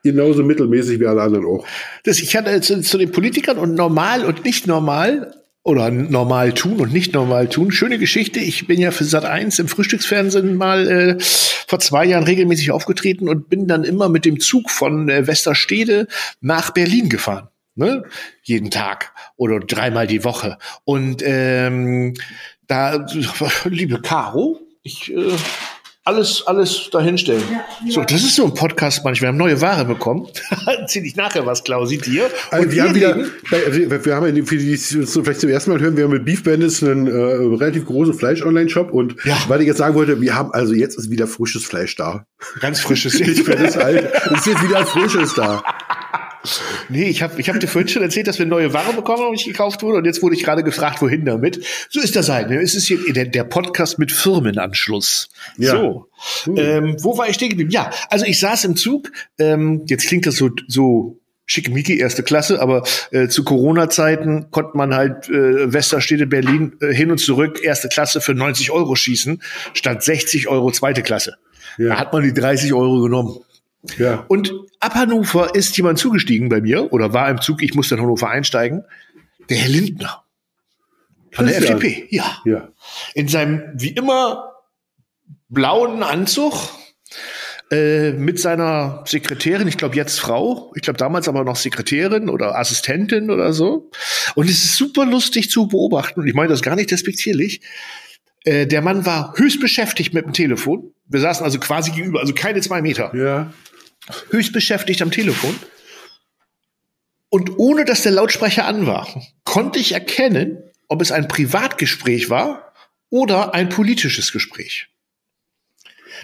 genauso mittelmäßig wie alle anderen auch. Das, ich hatte zu, zu den Politikern und normal und nicht normal oder normal tun und nicht normal tun. Schöne Geschichte. Ich bin ja für Sat 1 im Frühstücksfernsehen mal äh, vor zwei Jahren regelmäßig aufgetreten und bin dann immer mit dem Zug von äh, Westerstede nach Berlin gefahren. Ne? Jeden Tag oder dreimal die Woche. Und ähm, da, liebe Caro, ich äh, alles, alles dahinstellen. So, das ist so ein Podcast manchmal. Wir haben neue Ware bekommen. Erzähl ich nachher was, Klausi, dir. Also wir haben wieder, also wir haben ja, für die, die es so vielleicht zum ersten Mal hören, wir haben mit Beef Bandits einen äh, relativ großen Fleisch-Online-Shop und Ja. weil ich jetzt sagen wollte, wir haben, also jetzt ist wieder frisches Fleisch da. ganz frisches. Mehr das alte. Es ist jetzt wieder frisches da. Nee, ich habe ich hab dir vorhin schon erzählt, dass wir neue Ware bekommen haben, die gekauft wurde. Und jetzt wurde ich gerade gefragt, wohin damit. So ist das halt. Ne? Es ist hier der, der Podcast mit Firmenanschluss. Ja. So. Ähm, wo war ich stehen geblieben? Ja, also ich saß im Zug. Ähm, jetzt klingt das so, so schickimicki, erste Klasse, aber äh, zu Corona-Zeiten konnte man halt äh, Westerstede, Berlin äh, hin und zurück erste Klasse für 90 Euro schießen, statt 60 Euro zweite Klasse. Ja. Da hat man die 30 Euro genommen. Ja. Und ab Hannover ist jemand zugestiegen bei mir oder war im Zug, ich musste in Hannover einsteigen. Der Herr Lindner. Von der. FDP, ja. Ja. In seinem, wie immer, blauen Anzug äh, mit seiner Sekretärin, ich glaube jetzt Frau, ich glaube damals aber noch Sekretärin oder Assistentin oder so. Und es ist super lustig zu beobachten, und ich meine das gar nicht despektierlich. Äh, der Mann war höchst beschäftigt mit dem Telefon. Wir saßen also quasi gegenüber, also keine zwei Meter Ja. Höchst beschäftigt am Telefon. Und ohne dass der Lautsprecher an war, konnte ich erkennen, ob es ein Privatgespräch war oder ein politisches Gespräch.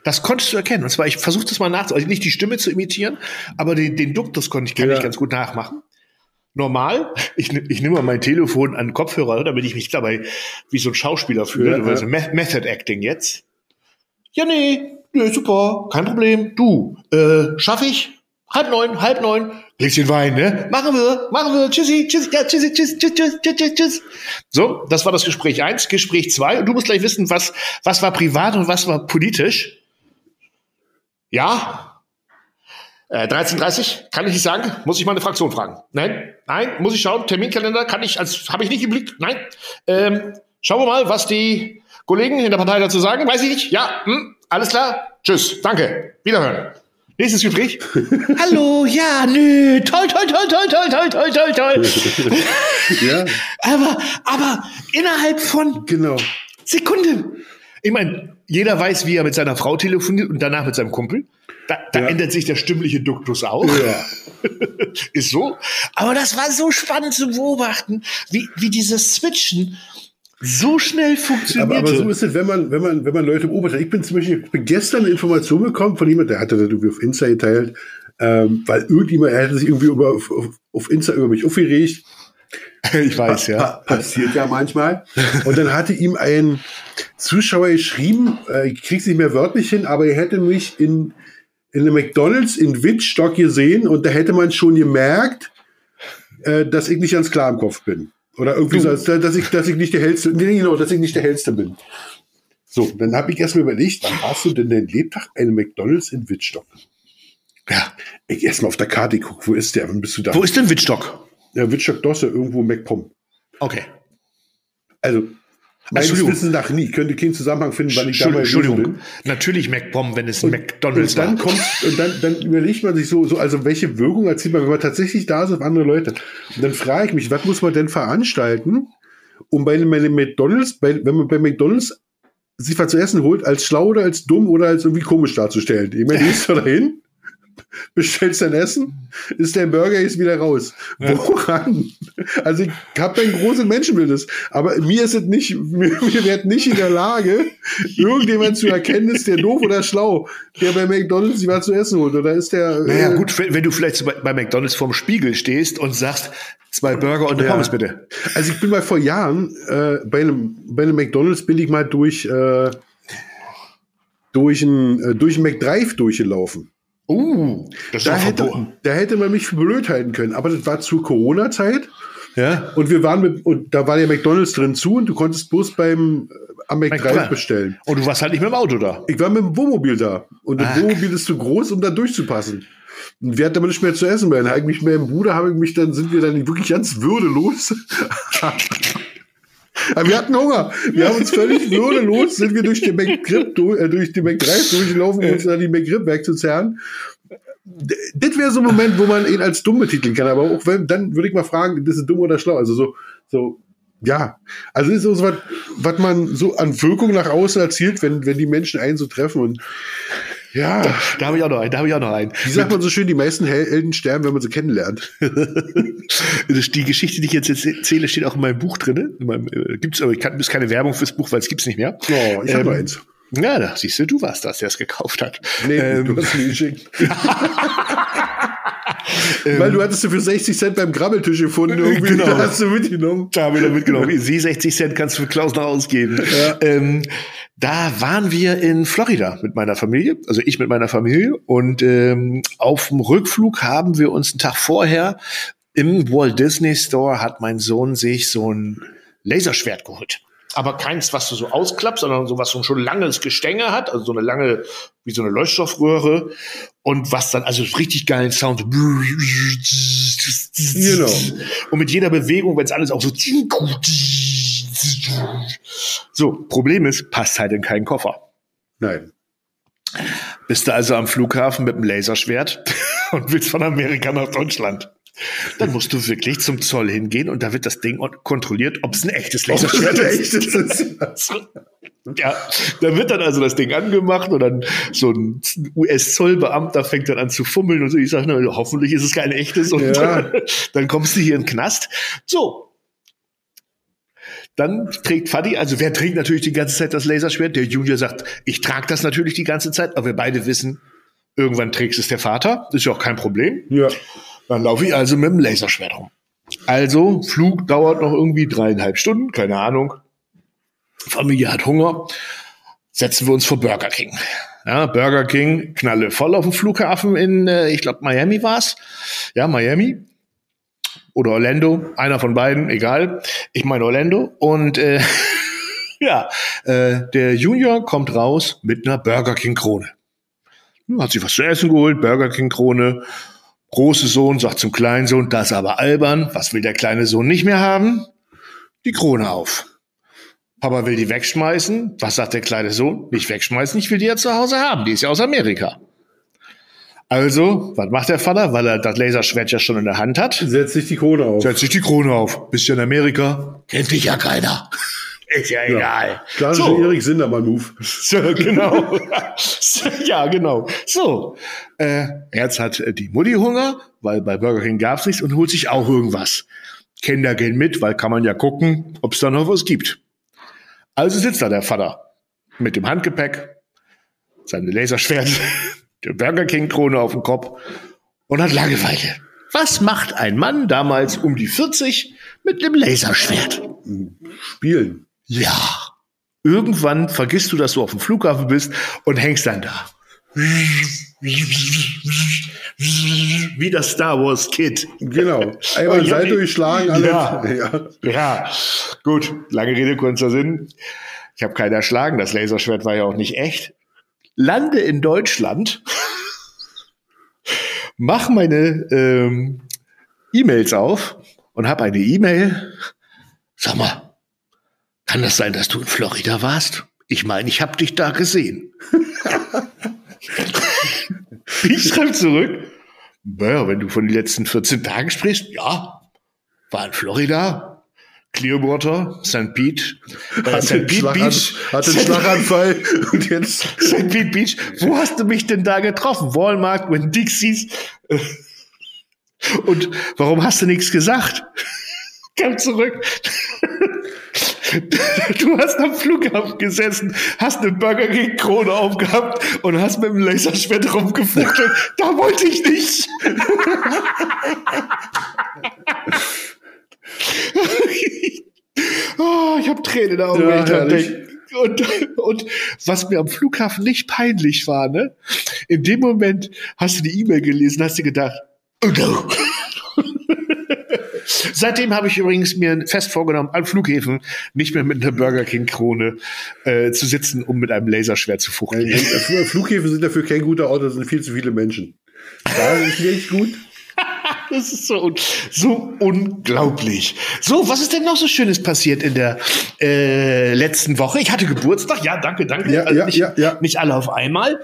Das konntest du erkennen. Und zwar, ich versuche das mal nachzu, also nicht die Stimme zu imitieren, aber den, den Duktus konnte ich, kann Ja. ich ganz gut nachmachen. Normal, ich, ich nehme mal mein Telefon an den Kopfhörer, damit ich mich dabei wie so ein Schauspieler fühle, Ja, also ja. Me- Method Acting jetzt. Ja, nee, nee, super, kein Problem. Du, äh, schaff ich? Halb neun, halb neun. Gläschen Wein, ne? Machen wir, machen wir. Tschüssi, tschüssi, ja, tschüssi, tschüss, tschüss, tschüss, tschüss, tschüss, tschüss. So, das war das Gespräch eins. Gespräch zwei. Und du musst gleich wissen, was, was war privat und was war politisch. Ja? Äh, 13.30 kann ich nicht sagen. Muss ich meine Fraktion fragen. Nein, nein, muss ich schauen. Terminkalender kann ich, als habe ich nicht im Blick. Nein. Ähm, schauen wir mal, was die Kollegen in der Partei dazu sagen. Weiß ich nicht. Ja, hm, alles klar. Tschüss. Danke. Wiederhören. Nächstes Gespräch. Hallo, ja, nö, toll, toll, toll, toll, toll, toll, toll, toll, toll. Ja. aber, aber innerhalb von Genau. Sekunden. Ich meine, jeder weiß, wie er mit seiner Frau telefoniert und danach mit seinem Kumpel. Da, da Ja. ändert sich der stimmliche Duktus auch. Ja. Ist so. Aber das war so spannend zu beobachten, wie, wie dieses Switchen so schnell funktioniert. Aber, aber so ist es, wenn man, wenn man, wenn man Leute beobachtet. Ich bin zum Beispiel, ich bin gestern eine Information bekommen von jemand, der hatte das irgendwie auf Insta geteilt, ähm, weil irgendjemand, er hatte sich irgendwie über, auf, auf- Insta über mich aufgeregt. ich weiß, ja. Pa passiert ja manchmal. Und dann hatte ihm ein Zuschauer geschrieben, äh, ich krieg's nicht mehr wörtlich hin, aber er hätte mich in, in einem McDonalds in Wittstock gesehen und da hätte man schon gemerkt, äh, dass ich nicht ganz klar im Kopf bin. Oder irgendwie so, dass ich, dass ich nicht der hellste, nee, genau, dass ich nicht der hellste bin. So, dann habe ich erstmal überlegt, wann hast du denn dein Lebtag eine McDonalds in Wittstock? Ja. Ich erstmal auf der Karte guck, wo ist der? Wann bist du da? Wo ist denn Wittstock? Ja, Wittstock Dosse, irgendwo McPom. Okay. Also, meines. Wissens nach nie. Ich könnte keinen Zusammenhang finden, wann ich da mal Entschuldigung. bin. Natürlich McPom, wenn es ein McDonalds und dann war. kommt, und dann, dann überlegt man sich so, so, also welche Wirkung erzielt man, wenn man tatsächlich da ist auf andere Leute. Und dann frage ich mich, was muss man denn veranstalten, um bei bei McDonalds, bei, wenn man bei McDonalds sich was zu essen holt, als schlau oder als dumm oder als irgendwie komisch darzustellen. Ich meine, du gehst da dahin, bestellst dein Essen, ist dein Burger jetzt wieder raus. Woran? Also ich habe ein großes Menschenbildes, aber mir ist es nicht, mir, mir wird nicht in der Lage, irgendjemand zu erkennen, ist der doof oder schlau, der bei McDonalds sich was zu essen holt. Oder ist der. Naja, äh, gut, wenn du vielleicht bei McDonalds vorm Spiegel stehst und sagst, zwei Burger und eine Ja. Pommes bitte. Also ich bin mal vor Jahren äh, bei einem bei einem McDonalds bin ich mal durch äh, durch ein äh, durch ein McDrive durchgelaufen. Uh, das Da hätte, da hätte man mich für blöd halten können. Aber das war zur Corona-Zeit Ja. und wir waren mit und da war der McDonalds drin zu und du konntest bloß beim am McDrive bestellen. Und du warst halt nicht mit dem Auto da. Ich war mit dem Wohnmobil da und das Ah. Wohnmobil ist zu groß, um da durchzupassen. Und wir hatten aber nicht mehr zu essen mehr. Dann habe ich mich mit meinem Bruder, habe ich mich dann, sind wir dann wirklich ganz würdelos. wir hatten Hunger. Wir haben uns völlig würdelos, sind wir durch den McGrip, durch, äh, durch den McDrive durchgelaufen, um uns dann die McGrip wegzuzerren. Das wäre so ein Moment, wo man ihn als dumm betiteln kann. Aber auch wenn, dann würde ich mal fragen, das ist dumm oder schlau. Also so, so, ja. Also ist so was, was man so an Wirkung nach außen erzielt, wenn, wenn die Menschen einen so treffen und, ja. Da habe ich auch noch einen, da habe ich auch noch einen. Wie sagt man so schön, die meisten Helden sterben, wenn man sie kennenlernt. Die Geschichte, die ich jetzt erzähle, steht auch in meinem Buch drin. Meinem, äh, gibt's, aber ich kann, ist keine Werbung fürs Buch, weil es gibt's nicht mehr. Oh, ich habe Ähm, nur eins. Ja, da siehst du, du warst das, der es gekauft hat. Nee, Ähm, du hast mir geschickt. Weil du hattest du für 60 Cent beim Grabbeltisch gefunden. Irgendwie Genau. da hast du mitgenommen. Da habe ich noch mitgenommen. Sie 60 Cent kannst du für Klaus noch ausgeben. Ähm, da waren wir in Florida mit meiner Familie, also ich mit meiner Familie. Und ähm, auf dem Rückflug haben wir uns einen Tag vorher im Walt Disney Store hat mein Sohn sich so ein Laserschwert geholt. Aber keins, was du so ausklappst, sondern so was so ein schon langes Gestänge hat, also so eine lange, wie so eine Leuchtstoffröhre. Und was dann, also richtig geilen Sound. Genau. Und mit jeder Bewegung, wenn es alles auch so. So, Problem ist, passt halt in keinen Koffer. Nein. Bist du also am Flughafen mit dem Laserschwert und willst von Amerika nach Deutschland. Dann musst du wirklich zum Zoll hingehen und da wird das Ding kontrolliert, ob es ein echtes Laserschwert ist. Ist- Ja, da wird dann also das Ding angemacht und dann so ein US-Zollbeamter fängt dann an zu fummeln und so. Ich sage, na, hoffentlich ist es kein echtes und Ja. dann kommst du hier in den Knast. So. Dann trägt Fadi, also wer trägt natürlich die ganze Zeit das Laserschwert? Der Junior sagt, ich trage das natürlich die ganze Zeit, aber wir beide wissen, irgendwann trägt es der Vater. Das ist ja auch kein Problem. Ja. Dann laufe ich also mit dem Laserschwert rum. Also, Flug dauert noch irgendwie dreieinhalb Stunden, keine Ahnung. Familie hat Hunger. Setzen wir uns vor Burger King. Ja, Burger King, knalle voll auf dem Flughafen in, äh, ich glaube, Miami war's. Ja, Miami. Oder Orlando, einer von beiden, egal. Ich meine Orlando. Und äh, ja, äh, der Junior kommt raus mit einer Burger King Krone. Hat sich was zu essen geholt, Burger King Krone. Große Sohn sagt zum kleinen Sohn, das aber albern. Was will der kleine Sohn nicht mehr haben? Die Krone auf. Papa will die wegschmeißen. Was sagt der kleine Sohn? Nicht wegschmeißen, ich will die ja zu Hause haben. Die ist ja aus Amerika. Also, was macht der Vater? Weil er das Laserschwert ja schon in der Hand hat. Setz dich die Krone auf. Setzt sich die Krone auf. Bist ja in Amerika. Kennt dich ja keiner. Ist ja egal. Klassischer So. Erik Sindermann-Move. So, genau. ja, genau. So, äh, jetzt hat äh, die Mutti Hunger, weil bei Burger King gab's nichts und holt sich auch irgendwas. Kinder gehen mit, weil kann man ja gucken, ob es da noch was gibt. Also sitzt da der Vater mit dem Handgepäck, seine Laserschwert, der Burger King Krone auf dem Kopf und hat Langeweile. Was macht ein Mann damals um die 40 mit einem Laserschwert? Spielen. Ja. Irgendwann vergisst du, dass du auf dem Flughafen bist und hängst dann da. Wie das Star Wars Kid. Genau. Einmal die- geschlagen, alle. Ja. ja. Ja, gut. Lange Rede, kurzer Sinn. Ich habe keinen erschlagen, das Laserschwert war ja auch nicht echt. Lande in Deutschland, mach meine ähm, E-Mails auf und habe eine E-Mail. Sag mal, kann das sein, dass du in Florida warst? Ich meine, ich habe dich da gesehen. ich schreibe zurück. Naja, wenn du von den letzten 14 Tagen sprichst, ja, war in Florida, Clearwater, St. Pete, äh, St. Pete Schlagan, Beach. hatte einen Schlaganfall und jetzt. St. Pete Beach. Wo hast du mich denn da getroffen? Walmart, Winn Dixies. Und warum hast du nichts gesagt? Kam zurück. Du hast am Flughafen gesessen, hast eine Burger King Krone aufgehabt und hast mit dem Laserschwert rumgefuchtelt. Da wollte ich nicht. oh, ich habe Tränen in den Augen, Ja. Und, und was mir am Flughafen nicht peinlich war, ne? In dem Moment hast du die E-Mail gelesen, hast dir gedacht, oh no. Seitdem habe ich übrigens mir fest vorgenommen, an Flughäfen nicht mehr mit einer Burger King Krone äh, zu sitzen, um mit einem Laserschwert zu fuchteln. Fl- Flughäfen sind dafür kein guter Ort, da sind viel zu viele Menschen. Da ist nicht gut. Das ist so, so unglaublich. So, was ist denn noch so Schönes passiert in der äh, letzten Woche? Ich hatte Geburtstag, ja, danke, danke. Ja, also ja, nicht, ja, ja. nicht alle auf einmal.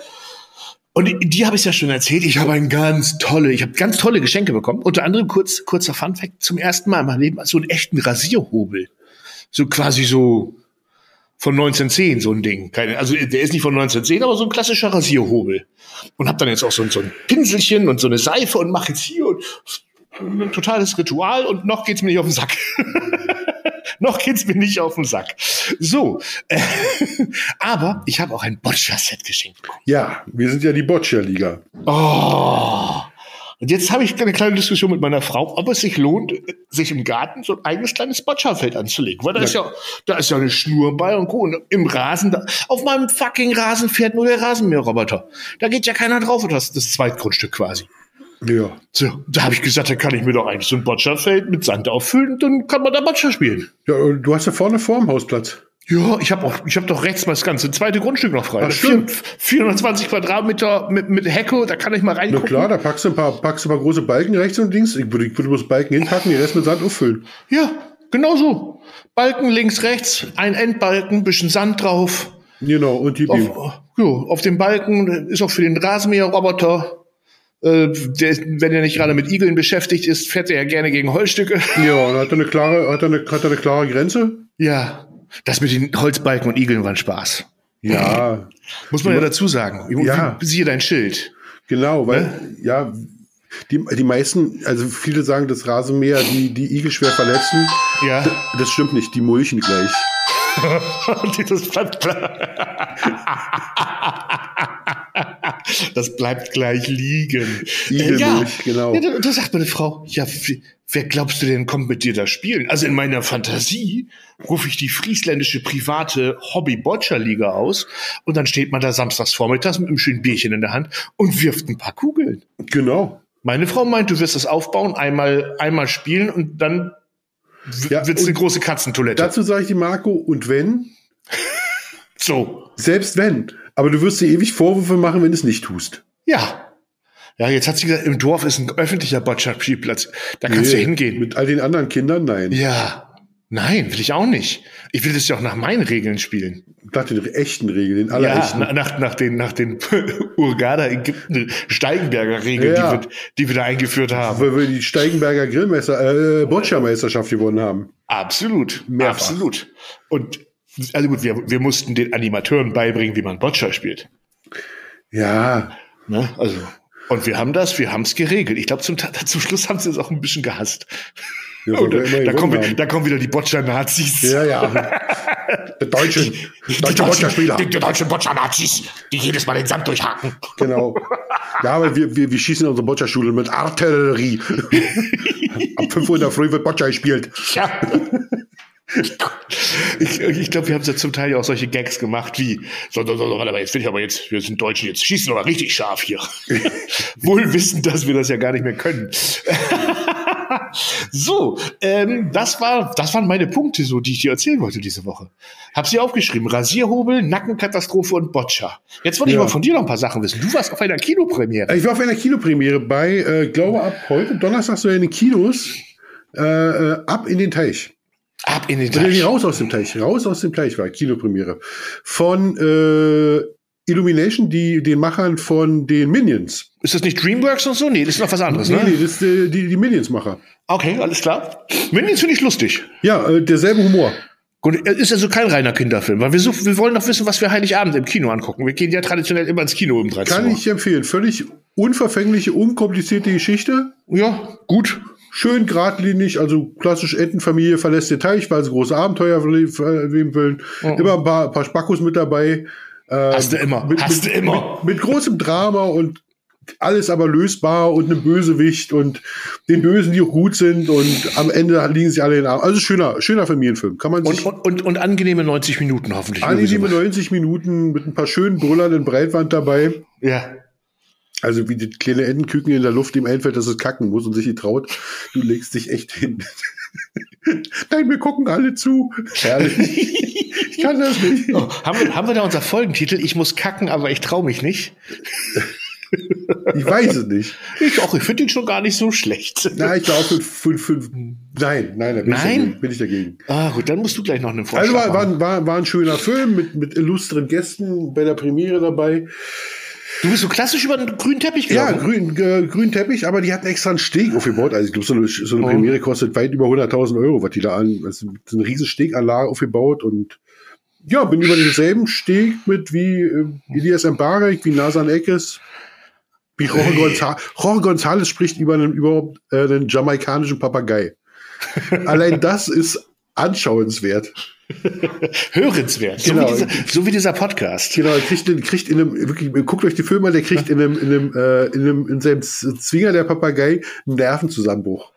Und die, die habe ich ja schon erzählt. Ich habe ein ganz tolle, ich habe ganz tolle Geschenke bekommen. Unter anderem kurz kurzer Fun Fact: Zum ersten Mal in meinem Leben so einen echten Rasierhobel, so quasi so von 1910 so ein Ding. Keine, also der ist nicht von 1910, aber so ein klassischer Rasierhobel. Und habe dann jetzt auch so, ein- so ein Pinselchen und so eine Seife und mache jetzt hier und ein totales Ritual und noch geht's mir nicht auf den Sack. noch geht's mir nicht auf den Sack. So, äh, aber ich habe auch ein Boccia-Set geschenkt bekommen. Ja, wir sind ja die Boccia-Liga. Oh. Und jetzt habe ich eine kleine Diskussion mit meiner Frau, ob es sich lohnt, sich im Garten so ein eigenes kleines Boccia-Feld anzulegen. Weil da ist ja, da ist ja eine Schnur bei und Co. Und im Rasen, da, auf meinem fucking Rasen fährt nur der Rasenmäherroboter. Da geht ja keiner drauf und das ist das Zweitgrundstück quasi. Ja. So, da habe ich gesagt, da kann ich mir doch eigentlich so ein Boccia-Feld mit Sand auffüllen und dann kann man da Boccia spielen. ja du hast ja vorne vor dem Hausplatz. Ja, ich habe auch, ich habe doch rechts mal das ganze zweite Grundstück noch frei. Ach, Das stimmt. vier- 420 Quadratmeter mit, mit Hecke, da kann ich mal Na reingucken. klar, da packst du ein paar, packst du ein paar große Balken rechts und links. Ich würde, ich würde bloß Balken hinpacken, den Rest mit Sand auffüllen. Ja, genau so. Balken links, rechts, ein Endbalken, bisschen Sand drauf. Genau, und die. Auf, ja, auf dem Balken ist auch für den Rasenmäherroboter. Äh, der, wenn er nicht gerade mit Igeln beschäftigt ist, fährt er ja gerne gegen Holzstücke. Ja, und hat er eine klare, hat er eine, hat er eine klare Grenze? Ja, das mit den Holzbalken und Igeln war ein Spaß. Ja, Muss man ja dazu sagen. Ja. Siehe dein Schild. genau, weil, ja, die, die meisten, also viele sagen, dass Rasenmäher die, die Igel schwer verletzen. Ja. Das stimmt nicht, die mulchen gleich. das bleibt klar. Das bleibt gleich liegen. Igelmilch, genau. Ja, da, da sagt meine Frau, ja, wer glaubst du denn kommt mit dir da spielen? Also in meiner Fantasie rufe ich die friesländische private Hobby-Boccia-Liga aus und dann steht man da samstags vormittags mit einem schönen Bierchen in der Hand und wirft ein paar Kugeln. Genau. Meine Frau meint, du wirst das aufbauen, einmal, einmal spielen und dann Ja, wird's eine und große Katzentoilette. Dazu sage ich die Marco, und wenn, so. selbst wenn, aber du wirst dir ewig Vorwürfe machen, wenn du es nicht tust. Ja. Ja, jetzt hat sie gesagt, im Dorf ist ein öffentlicher Boccia-Spielplatz. Da kannst du Nee, hingehen. Mit all den anderen Kindern, nein. Ja. Nein, will ich auch nicht. Ich will das ja auch nach meinen Regeln spielen. Nach den echten Regeln, den Ja, allerechten. na- nach, nach den, nach den Urgada Ägypten Steigenberger Regeln, Ja. die, wir, die wir da eingeführt haben. weil wir die Steigenberger Grillmeister, äh, Boccia-Meisterschaft gewonnen haben. Absolut. Mehrfach. Absolut. Und, also gut, wir, wir mussten den Animateuren beibringen, wie man Boccia spielt. Ja, Ne? Also, und wir haben das, wir haben es geregelt. Ich glaube, zum, zum Schluss haben sie es auch ein bisschen gehasst. Ja, Und, da, kommen, haben. da kommen wieder die Boccia-Nazis. ja, ja. Der deutsche, deutsche Boccia-Spieler. Die, die deutschen Boccia-Nazis, die jedes Mal den Sand durchhaken. Genau. Ja, aber wir, wir, wir schießen unsere Boccia-Schule mit Artillerie. Ab 5 Uhr in der Früh wird Boccia gespielt. Ja. Ich, ich glaube, wir haben ja zum Teil ja auch solche Gags gemacht wie, so, so, so, warte mal, jetzt will ich aber jetzt, wir sind Deutschen, jetzt schießen wir mal richtig scharf hier. Wohl wissen, dass wir das ja gar nicht mehr können. So, ähm, das war, das waren meine Punkte, so, die ich dir erzählen wollte diese Woche. Hab sie aufgeschrieben. Rasierhobel, Nackenkatastrophe und Boccia. Jetzt wollte ich Ja. mal von dir noch ein paar Sachen wissen. Du warst auf einer Kinopremiere. Ich war auf einer Kinopremiere bei, äh, glaube ab heute, Donnerstag so in den Kinos, äh, äh, ab in den Teich. Ab in den Teich. raus aus dem Teich. Raus aus dem Teich war Kinopremiere. Von äh, Illumination, die, den Machern von den Minions. Ist das nicht Dreamworks und so? Nee, das ist noch was anderes, Nee, ne? nee, das ist äh, die, die Minions-Macher. Okay, alles klar. Minions finde ich lustig. Ja, äh, derselbe Humor. Es ist also kein reiner Kinderfilm, weil wir, so, wir wollen doch wissen, was wir Heiligabend im Kino angucken. Wir gehen ja traditionell immer ins Kino um 13 Kann ich empfehlen. Völlig unverfängliche, unkomplizierte Geschichte. Ja, gut. Schön geradlinig, also klassisch Entenfamilie verlässt den Teich, weil sie große Abenteuer erleben wollen. Immer ein paar, paar Spackos mit dabei. Hast du immer. mit, Hast mit, du immer. Mit, mit großem Drama und alles aber lösbar und einem Bösewicht und den Bösen, die auch gut sind und am Ende liegen sie alle in den Armen. Also schöner, schöner Familienfilm. Kann man sich Und, und, und, und angenehme 90 Minuten hoffentlich. Angenehme so. 90 Minuten mit ein paar schönen Brüllern in Breitwand dabei. Ja. Also wie die kleine Entenküken in der Luft ihm einfällt, dass es kacken muss und sich nicht traut. Du legst dich echt hin. Nein, wir gucken alle zu. Herrlich. Ich kann das nicht. Oh, haben, wir, haben wir da unser Folgentitel? Ich muss kacken, aber ich traue mich nicht. Ich weiß es nicht. Ich auch, ich finde ihn schon gar nicht so schlecht. Nein, ich glaube fünf, fünf, fünf. Nein, nein, da bin, Nein? Ich dagegen, bin ich dagegen. Ah, gut, dann musst du gleich noch einen Vorschlag Also war, war, machen. war, war ein schöner Film mit, mit illustren Gästen bei der Premiere dabei. Du bist so klassisch über den grünen Teppich Ja, gelaufen. grün, äh, grün Teppich, aber die hatten extra einen Steg aufgebaut. Also ich glaube, so eine, so eine Oh. Premiere kostet weit über 100.000 Euro, was die da an, also so eine riesen Steganlage aufgebaut und ja, bin über denselben Steg mit wie äh, Elias Mbarek, wie Nasan Eckes, wie Jorge, Gonza Jorge González spricht über einen, überhaupt äh, einen jamaikanischen Papagei. Allein das ist anschauenswert. Hörenswert. So, Genau. wie dieser, so wie dieser Podcast. Genau, kriegt, den- kriegt in einem, wirklich, guckt euch die Filme an, der kriegt in einem, in einem, äh, in einem, in seinem Zwinger der Papagei einen Nervenzusammenbruch.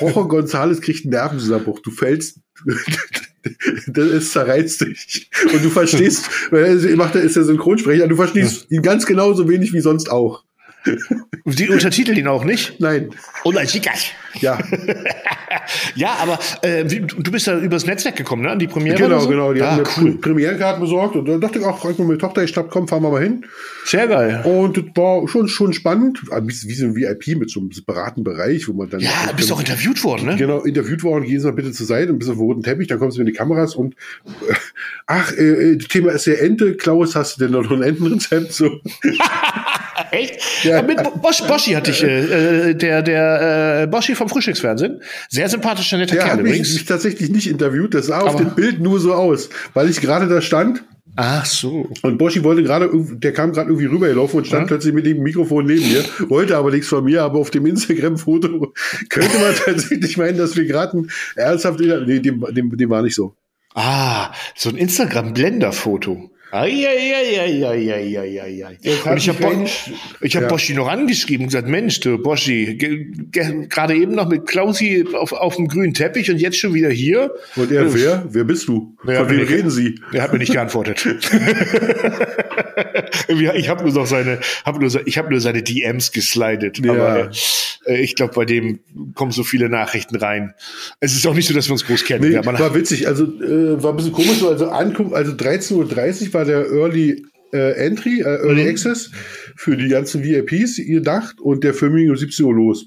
Jorge González kriegt einen Nervenzusammenbruch. Du fällst, das ist zerreißt dich. Und du verstehst, weil er macht, ist der Synchronsprecher, du verstehst ihn ganz genauso wenig wie sonst auch. Die untertiteln ihn auch nicht. Nein. Oder Chicas. Ja, Ja, aber äh, du bist ja übers Netzwerk gekommen, ne? An die Premiere. genau, so? genau. Die ah, haben mir cool. Premierenkarten besorgt und dann dachte ich auch, frag mal meine Tochter, ich schnapp, komm, fahren wir mal hin. Sehr geil. Und das war schon, schon spannend. Bisschen wie so ein VIP mit so einem separaten Bereich, wo man dann. Ja, du bist auch interviewt worden, ne? Genau, interviewt worden, gehen Sie mal bitte zur Seite, ein bisschen auf den roten Teppich, dann kommen Sie mit die Kameras und äh, ach, äh, das Thema ist ja Ente. Klaus, hast du denn noch ein Entenrezept? So. Echt? Ja. Ja. Mit Bo- Bosch, Boschi hatte ich, äh, äh, der, der äh, Boschi vom Frühstücksfernsehen. Sehr sympathischer, netter Der Kerl hat mich, übrigens. mich tatsächlich nicht interviewt, das sah auf Aber- dem Bild nur so aus, weil ich gerade da stand Ach so. und Boschi wollte gerade, der kam gerade irgendwie rübergelaufen und stand Ja. plötzlich mit dem Mikrofon neben mir, wollte aber nichts von mir, aber auf dem Instagram-Foto könnte man tatsächlich meinen, dass wir gerade ein ernsthaft, nee, dem, dem, dem war nicht so. Ah, so ein Instagram-Blender-Foto. Eieieiei. Und ich habe mich Bo eigentlich- ich hab ja. Boschi noch angeschrieben und gesagt, Mensch, du Boschi, ge- ge- gerade eben noch mit Klausi auf, auf dem grünen Teppich und jetzt schon wieder hier. Und er, wer? Wer bist du? Ja, Von wem ich- reden Sie? Er hat mir nicht geantwortet. Ich habe nur noch seine, hab nur, ich habe nur seine DMs geslidet. Ja. Aber äh, ich glaube, bei dem kommen so viele Nachrichten rein. Es ist auch nicht so, dass wir uns groß kennen. Nee, war witzig. Also äh, war ein bisschen komisch. so, Also Ankunft, also 13.30 Uhr war der Early äh, Entry, äh, Early Mhm. Access für die ganzen VIPs gedacht und der Film ging um 17 Uhr los.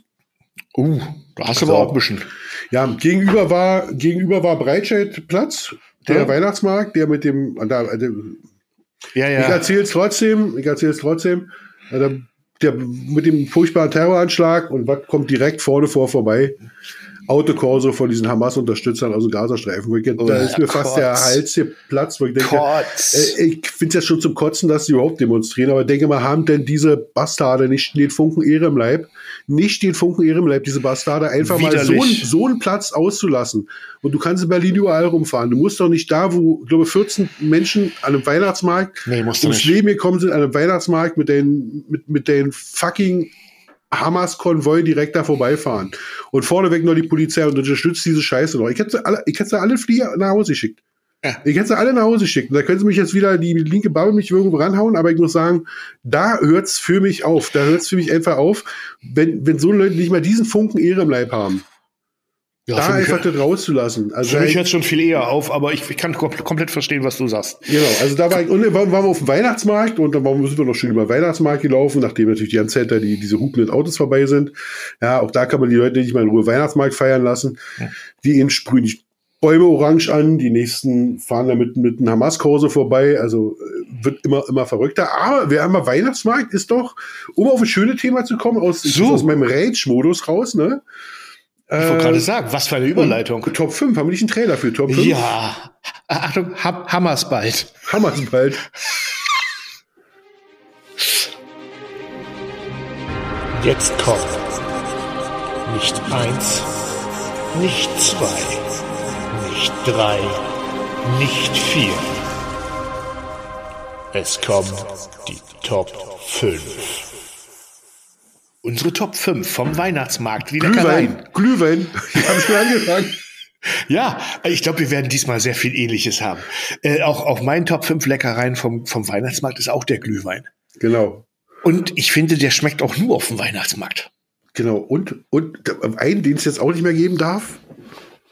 uh, da hast du Also- aber auch ein bisschen. Ja, gegenüber war, gegenüber war Breitscheidplatz, der Ja. Weihnachtsmarkt, der mit dem, da, der, Ja, ich ja. erzähl's trotzdem, ich erzähl's trotzdem, äh, der, der, mit dem furchtbaren Terroranschlag und was kommt direkt vorne vor vorbei? Autokorso von diesen Hamas-Unterstützern aus dem Gazastreifen. Wo ich, Oh, da ist mir fast der. Hals geplatzt, wo ich denke, äh, ich finde es ja schon zum Kotzen, dass sie überhaupt demonstrieren, aber ich denke mal, haben denn diese Bastarde nicht den Funken Ehre im Leib, nicht den Funken Ehre im Leib, diese Bastarde, einfach mal so, Widerlich. einen- so einen Platz auszulassen. Und du kannst in Berlin überall rumfahren. Du musst doch nicht da, wo, ich glaube, 14 Menschen an einem Weihnachtsmarkt Nee, ums. Leben gekommen sind, an einem Weihnachtsmarkt mit den, mit, mit den fucking Hamas-Konvoi direkt da vorbeifahren. Und vorneweg noch die Polizei und unterstützt diese Scheiße noch. Ich hätte sie alle, ich hätte sie alle Flieger nach Hause geschickt. Ja. Ich hätte sie alle nach Hause geschickt. Da können sie mich jetzt wieder die linke Bubble mich irgendwo ranhauen, aber ich muss sagen, da hört's für mich auf. Da hört's für mich einfach auf, wenn, wenn so Leute nicht mal diesen Funken Ehre im Leib haben. Ja, da einfach das rauszulassen. Also Für mich hört schon viel eher auf, aber ich, ich kann kom komplett verstehen, was du sagst. Genau, also da war ich, und dann waren wir auf dem Weihnachtsmarkt und dann sind wir noch schön über den Weihnachtsmarkt gelaufen, nachdem natürlich die ganze Zeit da die, diese hupenden Autos vorbei sind. Ja, auch da kann man die Leute nicht mal in Ruhe Weihnachtsmarkt feiern lassen. Die eben sprühen die Bäume orange an, die nächsten fahren da mit, mit einem Hamas-Kurse vorbei, also äh, wird immer, immer verrückter. Aber wer einmal Weihnachtsmarkt ist doch, um auf ein schönes Thema zu kommen, aus, So. aus meinem Rage-Modus raus, ne? Ich wollte gerade sagen, was für eine Überleitung. Top 5, haben wir nicht einen Trailer für Top 5? Ja. Achtung, ha Hammers bald. Hammer bald. Jetzt kommt nicht eins, nicht zwei, nicht drei, nicht vier. Es kommen die Top 5. Unsere Top 5 vom Weihnachtsmarkt. Wie. Glühwein, Glühwein. Ich habe schon angefangen. Ja, ich glaube, wir werden diesmal sehr viel Ähnliches haben. Äh, auch, auch mein Top 5 Leckereien vom, vom Weihnachtsmarkt ist auch der Glühwein. Genau. Und ich finde, der schmeckt auch nur auf dem Weihnachtsmarkt. Genau. Und, und einen, den es jetzt auch nicht mehr geben darf,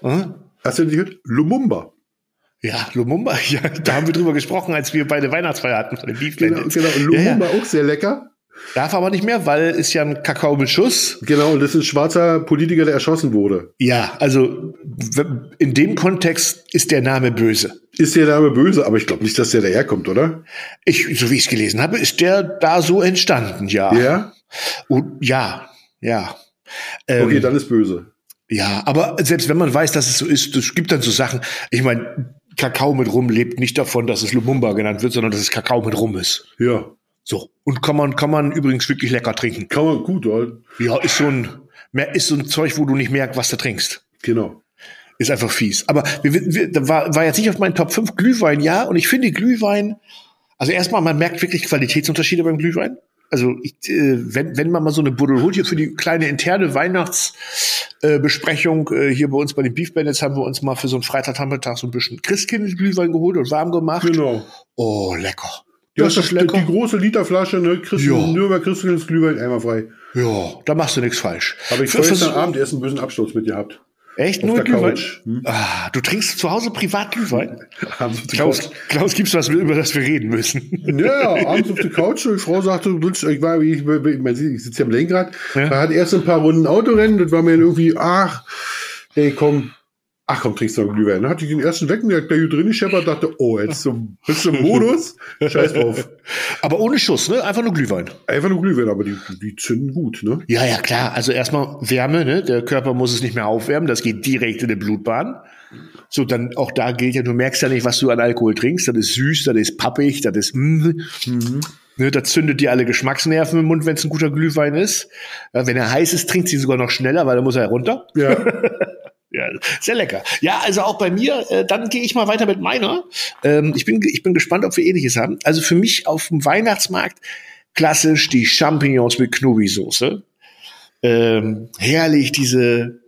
Hm? hast du nicht gehört? Lumumba. Ja, Lumumba, ja, da haben wir drüber gesprochen, als wir beide Weihnachtsfeier hatten von den Beef Genau, genau. Ja, ja. Lumumba auch sehr lecker. Darf aber nicht mehr, weil ist ja ein Kakao mit Schuss. Genau. Und das ist ein schwarzer Politiker, der erschossen wurde. Ja, also in dem Kontext ist der Name böse. Ist der Name böse, aber ich glaube nicht, dass der daherkommt, oder? Ich, so wie ich es gelesen habe, ist der da so entstanden, ja. Ja? Und, ja, ja. Ähm, Okay, dann ist böse. Ja, aber selbst wenn man weiß, dass es so ist, es gibt dann so Sachen. Ich meine, Kakao mit Rum lebt nicht davon, dass es Lumumba genannt wird, sondern dass es Kakao mit Rum ist. Ja. So. Und kann man, kann man übrigens wirklich lecker trinken. Kann man gut, oder? Ja, ist so ein, mehr ist so ein Zeug, wo du nicht merkst, was du trinkst. Genau. Ist einfach fies. Aber wir, wir, da war, war jetzt nicht auf meinen Top 5 Glühwein, ja. Und ich finde Glühwein, also erstmal, man merkt wirklich Qualitätsunterschiede beim Glühwein. Also ich, äh, wenn, wenn man mal so eine Buddel holt, hier für die kleine interne Weihnachtsbesprechung, äh, äh, hier bei uns bei den Beef Bandits haben wir uns mal für so einen Freitagnachmittag so ein bisschen Christkind-Glühwein geholt und warm gemacht. Genau. Oh, lecker. Ja, Das ist lecker. Die große Literflasche, ne? Christen, Ja. Nürnberg Christkindls Glühwein, einmal frei. Ja, da machst du nichts falsch. Habe ich so- Abend erst einen bösen Absturz mit gehabt. Echt auf nur Glühwein? Hm. Ah, du trinkst zu Hause privat Glühwein? Abends auf der Klaus, Couch. Klaus, gibt's was, über das wir reden müssen? Ja, abends auf der Couch. Die Frau sagte, du willst, ich war, ich, ich, ich sitze ja am Lenkrad. Ja. Da hat erst ein paar Runden Autorennen. Das war mir irgendwie, ach, ey, komm. Ach komm, trinkst du noch einen Glühwein. Dann hatte ich den ersten Wecken, der hier drin scheppert, dachte, oh, jetzt zum, bist du im Modus? Scheiß drauf. Aber ohne Schuss, ne? Einfach nur Glühwein. Einfach nur Glühwein, aber die, die zünden gut, ne? Ja, ja, klar. Also erstmal Wärme, ne? Der Körper muss es nicht mehr aufwärmen. Das geht direkt in die Blutbahn. So, dann auch da gilt ja, du merkst ja nicht, was du an Alkohol trinkst. Das ist süß, das ist pappig, das ist, mm, ne, das zündet dir alle Geschmacksnerven im Mund, wenn es ein guter Glühwein ist. Ja, wenn er heiß ist, trinkt sie sogar noch schneller, weil dann muss er runter. Ja. Sehr lecker. Ja, also auch bei mir, äh, dann gehe ich mal weiter mit meiner. Ähm, ich, bin, ich bin gespannt, ob wir ähnliches haben. Also für mich auf dem Weihnachtsmarkt klassisch die Champignons mit Knobi-Soße. Ähm, herrlich diese,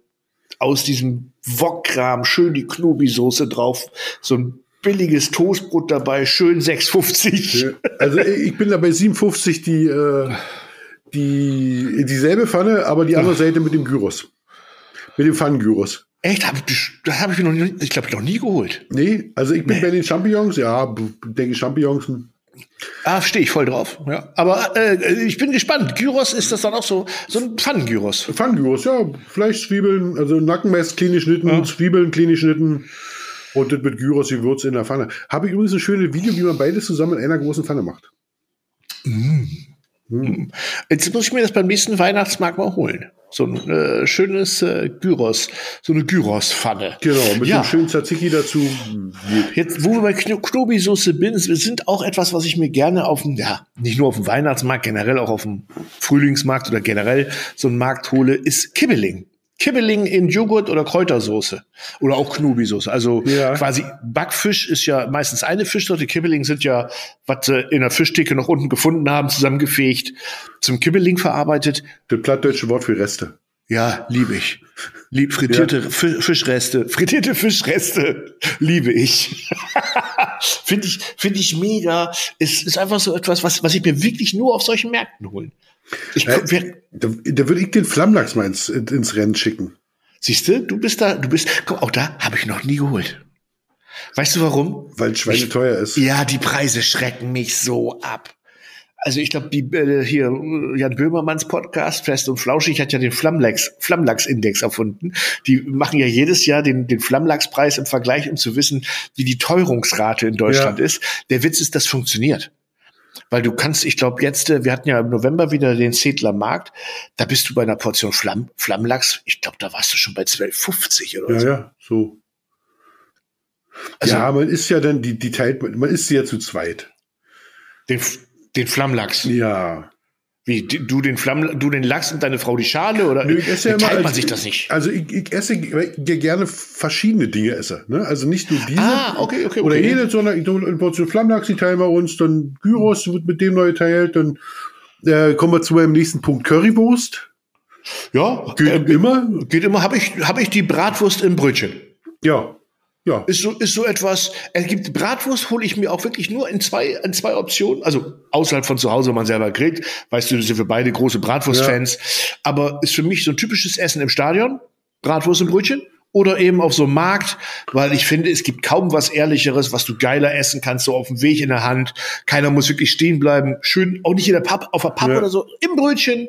aus diesem Wokkram schön die Knobi-Soße drauf. So ein billiges Toastbrot dabei, schön 6,50. Also ich bin da bei 57 die, äh, die dieselbe Pfanne, aber die andere Seite mit dem Gyros. Mit dem Pfannengyros. Echt? Hab ich, das habe ich mir noch nie, ich glaube, noch nie geholt. Nee, also ich bin bei den Champignons, ja, denke Champignons. hm. Ah, stehe ich voll drauf. Ja. Aber äh, ich bin gespannt. Gyros ist das dann auch so, so ein Pfannengyros. Pfannengyros, ja, Fleisch, Zwiebeln, also Nackenmess, kleine Schnitten, Zwiebeln, kleine Schnitten und das mit Gyros, Gewürz in der Pfanne. Habe ich übrigens ein schönes Video, wie man beides zusammen in einer großen Pfanne macht. Jetzt muss ich mir das beim nächsten Weihnachtsmarkt mal holen. So ein äh, schönes äh, Gyros, so eine Gyros-Pfanne. Genau, mit Ja. einem schönen Tzatziki dazu. Jetzt, wo wir bei Kno Knobi-Soße bin, sind auch etwas, was ich mir gerne auf dem, ja, nicht nur auf dem Weihnachtsmarkt, generell auch auf dem Frühlingsmarkt oder generell so einen Markt hole, ist Kibbeling. Kibbeling in Joghurt oder Kräutersoße. Oder auch Knobi-Soße. Also Ja. quasi Backfisch ist ja meistens eine Fischsorte. Kibbeling sind ja, was sie in der Fischtheke noch unten gefunden haben, zusammengefegt, zum Kibbeling verarbeitet. Das plattdeutsche Wort für Reste. Ja, liebe ich. Lieb frittierte Fi- Fischreste, frittierte Fischreste, liebe ich. finde ich, finde ich mega. Es ist einfach so etwas, was, was ich mir wirklich nur auf solchen Märkten holen. Ich, Äh, wer, Da, da würde ich den Flammlachs mal ins, ins Rennen schicken. Siehst du, du bist da, du bist, guck, auch da habe ich noch nie geholt. Weißt du warum? Weil Schweine Ich- teuer ist. Ja, die Preise schrecken mich so ab. Also ich glaube, die äh, hier äh, Jan Böhmermanns Podcast Fest und Flauschig hat ja den Flammlachs Flammlachs-Index erfunden. Die machen ja jedes Jahr den den Flammlachspreis im Vergleich, um zu wissen, wie die Teuerungsrate in Deutschland Ja. ist. Der Witz ist, das funktioniert. Weil du kannst, ich glaube, jetzt, äh, wir hatten ja im November wieder den Zedler Markt, da bist du bei einer Portion Flamm, Flammlachs, ich glaube, da warst du schon bei 12,50 oder Ja, so. ja, so. Also- ja, man ist ja dann, die, die teilt, man man ist ja zu zweit. Den, den Flammlachs. Ja. Wie, du den Flamm, du den Lachs und deine Frau die Schale oder Nö, ich esse ja immer teilt man sich das nicht? Also ich, ich esse ich gerne verschiedene Dinge esse. Ne? Also nicht nur diese. Ah, okay, okay, Oder okay. jede, sondern ich eine Portion Flammlachs, die teilen wir uns, dann Gyros wird mit dem neu geteilt, dann äh, kommen wir zu meinem nächsten Punkt Currywurst. Ja, Geht äh, immer. geht immer. Habe ich, habe ich die Bratwurst im Brötchen. Ja. Ja. Ist so, ist so etwas. Es gibt Bratwurst, hole ich mir auch wirklich nur in zwei, in zwei Optionen. Also außerhalb von zu Hause, wenn man selber grillt. Weißt du, sind wir beide große Bratwurst-Fans. Aber ist für mich so ein typisches Essen im Stadion. Bratwurst im Brötchen. Oder eben auf so einem Markt, weil ich finde, es gibt kaum was Ehrlicheres, was du geiler essen kannst, so auf dem Weg in der Hand. Keiner muss wirklich stehen bleiben. Schön, auch nicht in der Papp, auf der Papp Ja. oder so. Im Brötchen.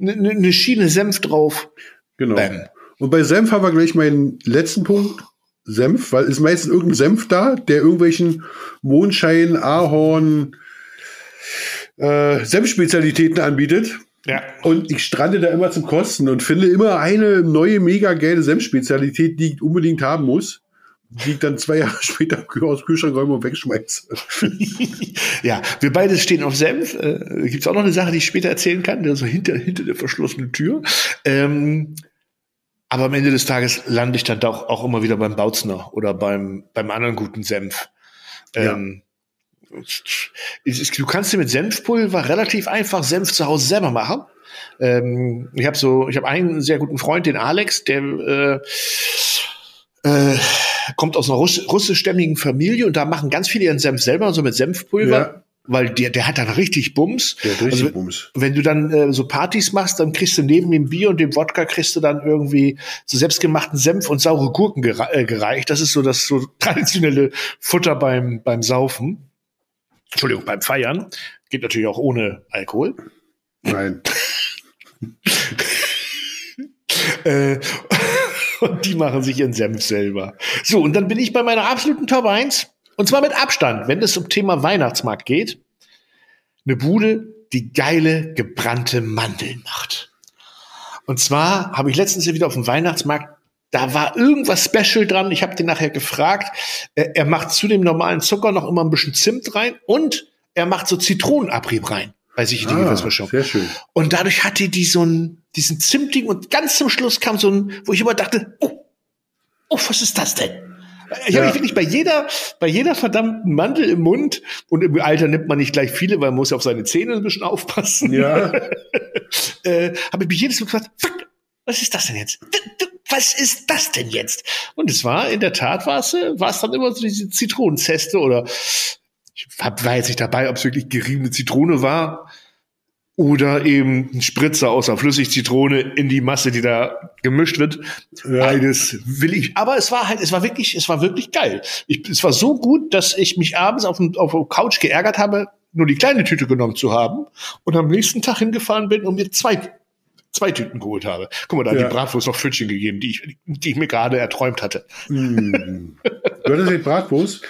Eine ne, ne Schiene Senf drauf. Genau. Bam. Und bei Senf haben wir gleich meinen letzten Punkt. Senf, weil ist meistens irgendein Senf da, der irgendwelchen Mondschein, Ahorn, äh, Senfspezialitäten anbietet. Ja. Und ich strande da immer zum Kosten und finde immer eine neue, mega geile Senfspezialität, die ich unbedingt haben muss, die ich dann zwei Jahre später aus dem Kühlschrank räume und wegschmeiße. Ja, wir beide stehen auf Senf. Äh, Gibt es auch noch eine Sache, die ich später erzählen kann, also hinter, hinter der verschlossenen Tür. Ähm, aber am Ende des Tages lande ich dann doch auch immer wieder beim Bautzner oder beim, beim anderen guten Senf. Ähm, ist- Du kannst dir mit Senfpulver relativ einfach Senf zu Hause selber machen. Ähm, ich habe so, ich habe einen sehr guten Freund, den Alex, der äh, äh, kommt aus einer Russ russischstämmigen Familie und da machen ganz viele ihren Senf selber, so mit Senfpulver, Ja. Weil der, der hat dann richtig Bums. Der hat richtig also, Bums. Wenn du dann äh, so Partys machst, dann kriegst du neben dem Bier und dem Wodka kriegst du dann irgendwie so selbstgemachten Senf und saure Gurken gere äh, gereicht. Das ist so das so traditionelle Futter beim, beim Saufen. Entschuldigung, beim Feiern. Geht natürlich auch ohne Alkohol. Nein. Äh, und die machen sich ihren Senf selber. So, und dann bin ich bei meiner absoluten Top 1. Und zwar mit Abstand, wenn es zum Thema Weihnachtsmarkt geht. Eine Bude, die geile gebrannte Mandeln macht. Und zwar habe ich letztens wieder auf dem Weihnachtsmarkt, da war irgendwas Special dran. Ich habe den nachher gefragt. Er macht zu dem normalen Zucker noch immer ein bisschen Zimt rein und er macht so Zitronenabrieb rein bei sich in die Ah, Gewürzmischung. sehr schön. Und dadurch hatte die so einen, diesen Zimtigen und ganz zum Schluss kam so ein, wo ich immer dachte, oh, oh, was ist das denn? Ich habe Ja. mich wirklich bei jeder, bei jeder verdammten Mandel im Mund und im Alter nimmt man nicht gleich viele, weil man muss ja auf seine Zähne ein bisschen aufpassen. Ja. äh, habe ich mich jedes Mal gefragt, fuck, was ist das denn jetzt? Was ist das denn jetzt? Und es war, in der Tat war es, äh, war es dann immer so diese Zitronenzeste oder ich war jetzt nicht dabei, ob es wirklich geriebene Zitrone war oder eben ein Spritzer aus der Flüssigzitrone in die Masse, die da gemischt wird. Ja. Beides will ich. Aber es war halt, es war wirklich, es war wirklich geil. Ich, es war so gut, dass ich mich abends auf, dem, auf der Couch geärgert habe, nur die kleine Tüte genommen zu haben und am nächsten Tag hingefahren bin und mir zwei, zwei Tüten geholt habe. Guck mal, da hat Ja. die Bratwurst noch Pfötchen gegeben, die ich, die ich mir gerade erträumt hatte. Mm. Du hattest jetzt Bratwurst.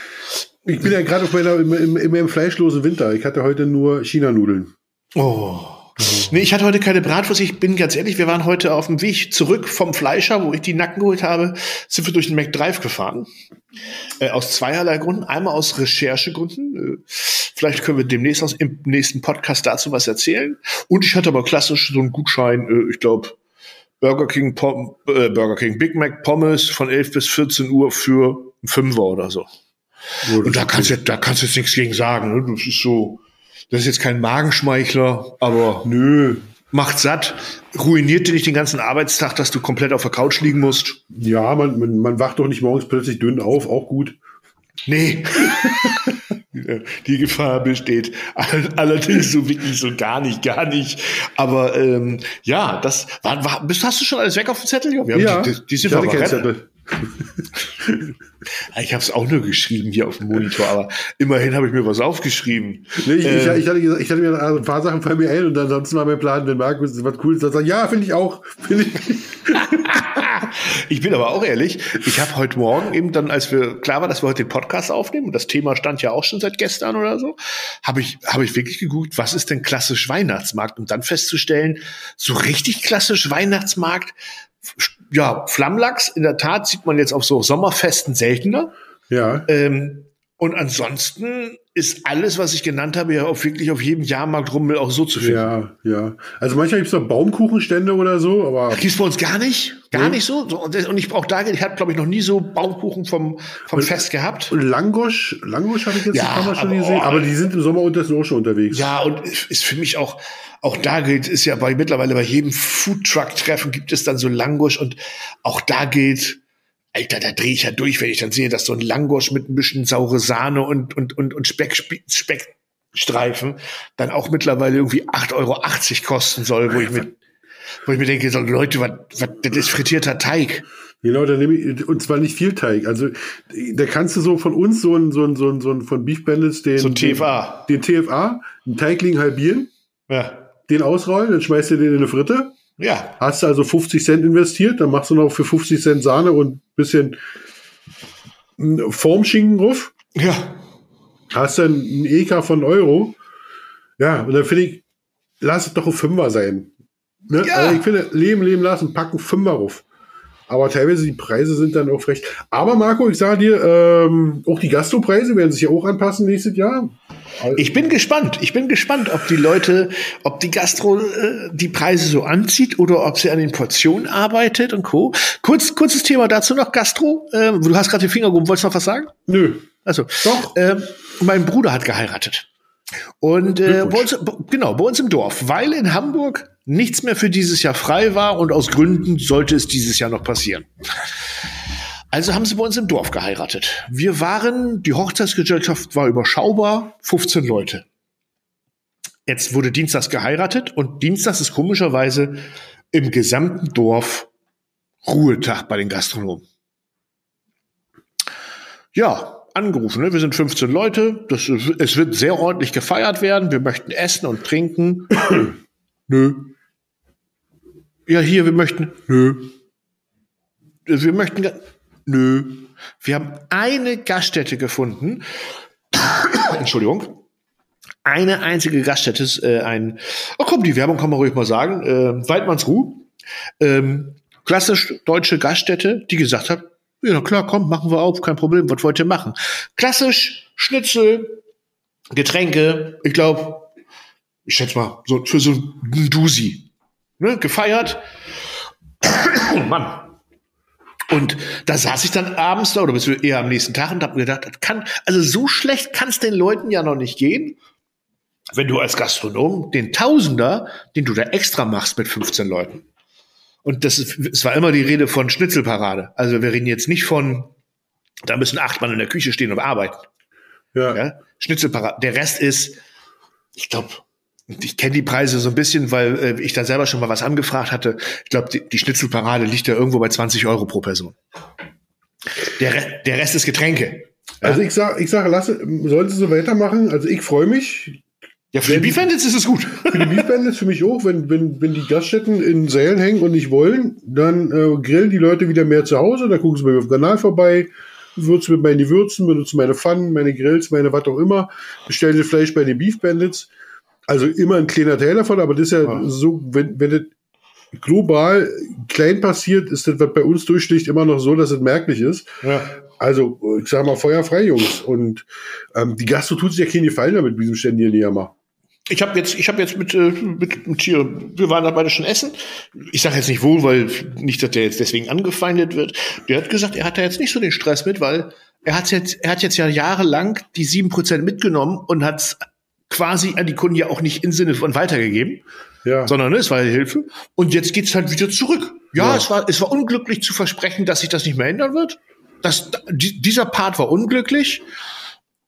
Ich bin ja gerade auf meiner, im, im, meinem fleischlosen Winter. Ich hatte heute nur China-Nudeln. Oh. Nee, ich hatte heute keine Bratwurst. Ich bin ganz ehrlich, wir waren heute auf dem Weg zurück vom Fleischer, wo ich die Nacken geholt habe, sind wir durch den McDrive gefahren. Äh, aus zweierlei Gründen. Einmal aus Recherchegründen. Äh, vielleicht können wir demnächst aus, im nächsten Podcast dazu was erzählen. Und ich hatte aber klassisch so einen Gutschein, äh, ich glaube, Burger King, Pom äh, Burger King Big Mac Pommes von 11 bis 14 Uhr für einen Fünfer oder so. Und da kannst du, da kannst du jetzt nichts gegen sagen. Ne? Das ist so, das ist jetzt kein Magenschmeichler, aber Nö. macht satt, ruiniert dir nicht den ganzen Arbeitstag, dass du komplett auf der Couch liegen musst. Ja, man, man, man wacht doch nicht morgens plötzlich dünn auf, auch gut. Nee. Die Gefahr besteht All- allerdings so wirklich so gar nicht, gar nicht. Aber ähm, ja, das war, war, bist, hast du schon alles weg auf dem Zettel? Ja, wir haben Ja, die, die, die sind ich hatte keinen. Zettel. Ich habe es auch nur geschrieben hier auf dem Monitor, aber immerhin habe ich mir was aufgeschrieben. Nee, ich, ich, Ähm, ich, hatte gesagt, ich hatte mir ein paar Sachen fallen mir ein und ansonsten war mein Plan, wenn Markus was Cooles sagt, sagt, ja, finde ich auch. Finde ich. Ich bin aber auch ehrlich, ich habe heute Morgen eben dann, als wir klar war, dass wir heute den Podcast aufnehmen, und das Thema stand ja auch schon seit gestern oder so, habe ich, habe ich wirklich geguckt, was ist denn klassisch Weihnachtsmarkt, um dann festzustellen, so richtig klassisch Weihnachtsmarkt, ja, Flammlachs, in der Tat sieht man jetzt auf so Sommerfesten seltener. Ja. Ähm, und ansonsten ist alles, was ich genannt habe, ja auch wirklich auf jedem Jahrmarkt Rummel auch so zu finden. Ja, ja. Also manchmal gibt es noch Baumkuchenstände oder so, aber Gibt's bei uns gar nicht, gar Nee. nicht so. Und, das- und ich brauche da, ich habe glaube ich noch nie so Baumkuchen vom vom Fest gehabt. und Langosch, Langosch habe ich jetzt Ja, ein paar Mal schon aber- gesehen, oh. aber die sind im Sommer unterdessen auch schon unterwegs. Ja, und ist für mich auch, auch da gilt, ist ja bei mittlerweile bei jedem Foodtruck-Treffen gibt es dann so Langosch und auch da gilt, Alter, da drehe ich ja durch, wenn ich dann sehe, dass so ein Langosch mit ein bisschen saure Sahne und, und, und, und Speck, Speckstreifen dann auch mittlerweile irgendwie 8,80 Euro kosten soll, wo ich mir, wo ich mir denke, so, Leute, was, was, das ist frittierter Teig. Genau, dann nehme ich, und zwar nicht viel Teig. Also, da kannst du so von uns so ein, so ein, so ein, so ein von Beef Bandits den, So ein TFA. Den, den TFA, einen Teigling halbieren, Ja. den ausrollen, dann schmeißt du den in eine Fritte. Ja. Hast du also 50 Cent investiert, dann machst du noch für 50 Cent Sahne und bisschen mm, Formschinken drauf. Ja. Hast dann einen EK von Euro. Ja, und dann finde ich, lass es doch ein Fünfer sein. Ne? Ja. Also ich finde, leben, leben lassen, packen Fünfer drauf. Aber teilweise die Preise sind dann auch frech. Aber Marco, ich sage dir, ähm, auch die Gastropreise werden sich ja auch anpassen nächstes Jahr. Ich bin gespannt. Ich bin gespannt, ob die Leute, ob die Gastro äh, die Preise so anzieht oder ob sie an den Portionen arbeitet und Co. Kurz, kurzes Thema dazu noch, Gastro. Ähm, du hast gerade den Finger gehoben, wolltest du noch was sagen? Nö. Also, Doch. Ähm, mein Bruder hat geheiratet. Und äh, bei uns, genau, bei uns im Dorf, weil in Hamburg nichts mehr für dieses Jahr frei war und aus Gründen sollte es dieses Jahr noch passieren. Also haben sie bei uns im Dorf geheiratet. Wir waren, die Hochzeitsgesellschaft war überschaubar, 15 Leute. Jetzt wurde Dienstags geheiratet und Dienstags ist komischerweise im gesamten Dorf Ruhetag bei den Gastronomen. Ja, angerufen, ne? wir sind 15 Leute, das, es wird sehr ordentlich gefeiert werden, wir möchten essen und trinken. Nö. Ja, hier, wir möchten. Nö. Wir möchten. Nö. Wir haben eine Gaststätte gefunden. Entschuldigung. Eine einzige Gaststätte ist äh, ein. Oh komm, die Werbung kann man ruhig mal sagen. Äh, Waldmannsruh. Ähm, klassisch deutsche Gaststätte, die gesagt hat, ja klar, komm, machen wir auf, kein Problem, was wollt ihr machen? Klassisch, Schnitzel, Getränke, ich glaube, ich schätze mal, so für so ein Dusi. Ne, gefeiert. Oh Mann. Und da saß ich dann abends da oder bist du eher am nächsten Tag und hab mir gedacht, das kann, also so schlecht kann es den Leuten ja noch nicht gehen, wenn du als Gastronom den Tausender, den du da extra machst mit 15 Leuten. Und das ist, es war immer die Rede von Schnitzelparade. Also wir reden jetzt nicht von, da müssen acht Mann in der Küche stehen und arbeiten. Ja. Ja? Schnitzelparade. Der Rest ist, ich glaube, ich kenne die Preise so ein bisschen, weil äh, ich da selber schon mal was angefragt hatte. Ich glaube, die, die Schnitzelparade liegt ja irgendwo bei 20 Euro pro Person. Der, Re der Rest ist Getränke. Also ich sag, ich sage, lasse, sollen sie so weitermachen. Also ich freue mich. Ja, für die Beef Bandits ist es gut. Für die Beefband ist für mich auch, wenn, wenn, wenn die Gaststätten in Sälen hängen und nicht wollen, dann äh, grillen die Leute wieder mehr zu Hause, dann gucken sie bei mir auf dem Kanal vorbei, würzen mit meine Würzen, benutzen meine Pfannen, meine Grills, meine was auch immer, bestellen sie Fleisch bei den Beef Bandits. Also immer ein kleiner Teil davon, aber das ist ja so, wenn, wenn das global klein passiert, ist das, was bei uns durchsticht, immer noch so, dass es merklich ist. Ja. Also, ich sag mal, feuerfrei, Jungs. Und ähm, die Gastro tut sich ja keinen Gefallen damit, mit diesem ständigen Jammer. Ich habe jetzt, ich habe jetzt mit, äh, mit, mit hier, wir waren da beide schon essen. Ich sage jetzt nicht wo, weil nicht, dass der jetzt deswegen angefeindet wird. Der hat gesagt, er hat da jetzt nicht so den Stress mit, weil er hat jetzt, er hat jetzt ja jahrelang die sieben Prozent mitgenommen und hat quasi an die Kunden ja auch nicht im Sinne von weitergegeben, Ja. sondern ne, es war Hilfe. Und jetzt geht's halt wieder zurück. Ja, Ja. es war, es war unglücklich zu versprechen, dass sich das nicht mehr ändern wird. das, die, dieser Part war unglücklich,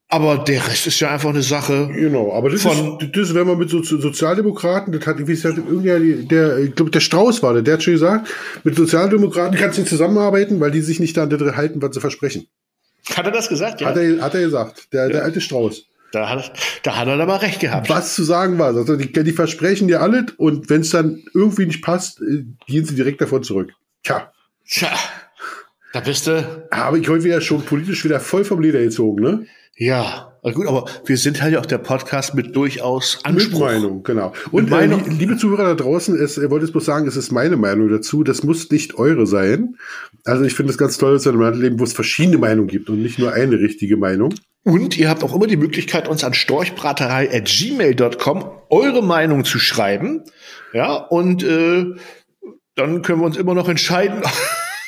aber der Rest ist ja einfach eine Sache. Genau, aber das Von- ist, das, wenn man mit so so Sozialdemokraten, das hat, wie gesagt, irgendwer, der, ich glaube, der Strauß war, der, der hat schon gesagt, mit Sozialdemokraten kannst du nicht zusammenarbeiten, weil die sich nicht an das halten, was sie versprechen. Hat er das gesagt? Hat er, hat er gesagt, der, der alte Strauß. Da hat, da hat er aber recht gehabt. Was zu sagen war, also die, die versprechen dir alles und wenn es dann irgendwie nicht passt, äh, gehen sie direkt davon zurück. Tja, Tja, da bist du. habe ich heute wieder schon politisch wieder voll vom Leder gezogen, ne? Ja, na gut, aber wir sind halt ja auch der Podcast mit durchaus Mit Anspruch. Meinung, genau. Und Meinung. Äh, li- liebe Zuhörer da draußen, es, ihr wollt jetzt bloß sagen, es ist meine Meinung dazu. Das muss nicht eure sein. Also ich finde es ganz toll, dass wir in einem Land leben, wo es verschiedene Meinungen gibt und nicht nur eine richtige Meinung. Und ihr habt auch immer die Möglichkeit, uns an storchbraterei.gmail.com eure Meinung zu schreiben. Ja, und äh, dann können wir uns immer noch entscheiden,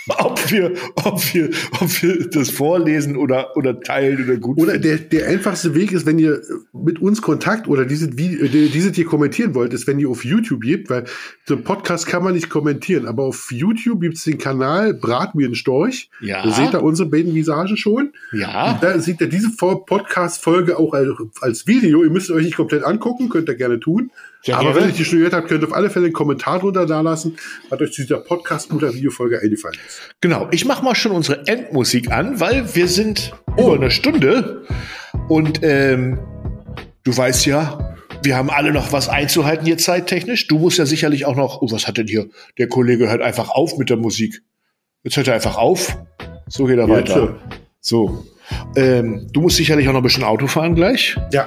ob wir, ob wir, ob wir das vorlesen oder, oder teilen oder gut Oder der, der einfachste Weg ist, wenn ihr mit uns Kontakt oder diese, Video, äh, diese hier kommentieren wollt, ist, wenn ihr auf YouTube gebt, weil so einen Podcast kann man nicht kommentieren, aber auf YouTube gibt's den Kanal Brat mir einen Storch. Ja. Da seht ihr unsere beiden Visagen schon. Ja. Und da seht ihr diese Podcast-Folge auch als, als Video. Ihr müsst euch nicht komplett angucken, könnt ihr gerne tun. Sehr aber gerne. wenn ihr die schon gehört habt, könnt ihr auf alle Fälle einen Kommentar drunter da lassen, was euch zu dieser Podcast- oder Videofolge eingefallen ist. Genau, ich mache mal schon unsere Endmusik an, weil wir sind über eine Stunde und ähm, du weißt ja, wir haben alle noch was einzuhalten hier zeittechnisch. Du musst ja sicherlich auch noch, oh, was hat denn hier? Der Kollege hört einfach auf mit der Musik. Jetzt hört er einfach auf. So geht er Jetzt, weiter. So. Ähm, du musst sicherlich auch noch ein bisschen Auto fahren gleich. Ja.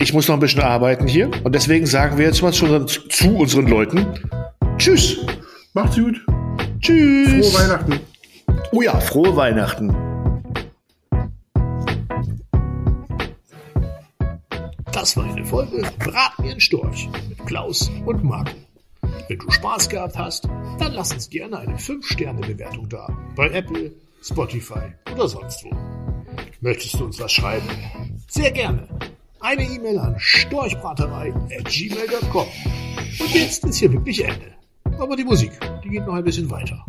Ich muss noch ein bisschen arbeiten hier. Und deswegen sagen wir jetzt mal zu, zu unseren Leuten Tschüss. Macht's gut. Tschüss. Frohe Weihnachten. Oh ja, frohe Weihnachten. Das war eine Folge Brat mir einen Storch mit Klaus und Marco. Wenn du Spaß gehabt hast, dann lass uns gerne eine 5-Sterne-Bewertung da. Bei Apple, Spotify oder sonst wo. Möchtest du uns was schreiben? Sehr gerne. Eine E-Mail an storchbraterei.gmail.com. Und jetzt ist hier wirklich Ende. Aber die Musik, die geht noch ein bisschen weiter.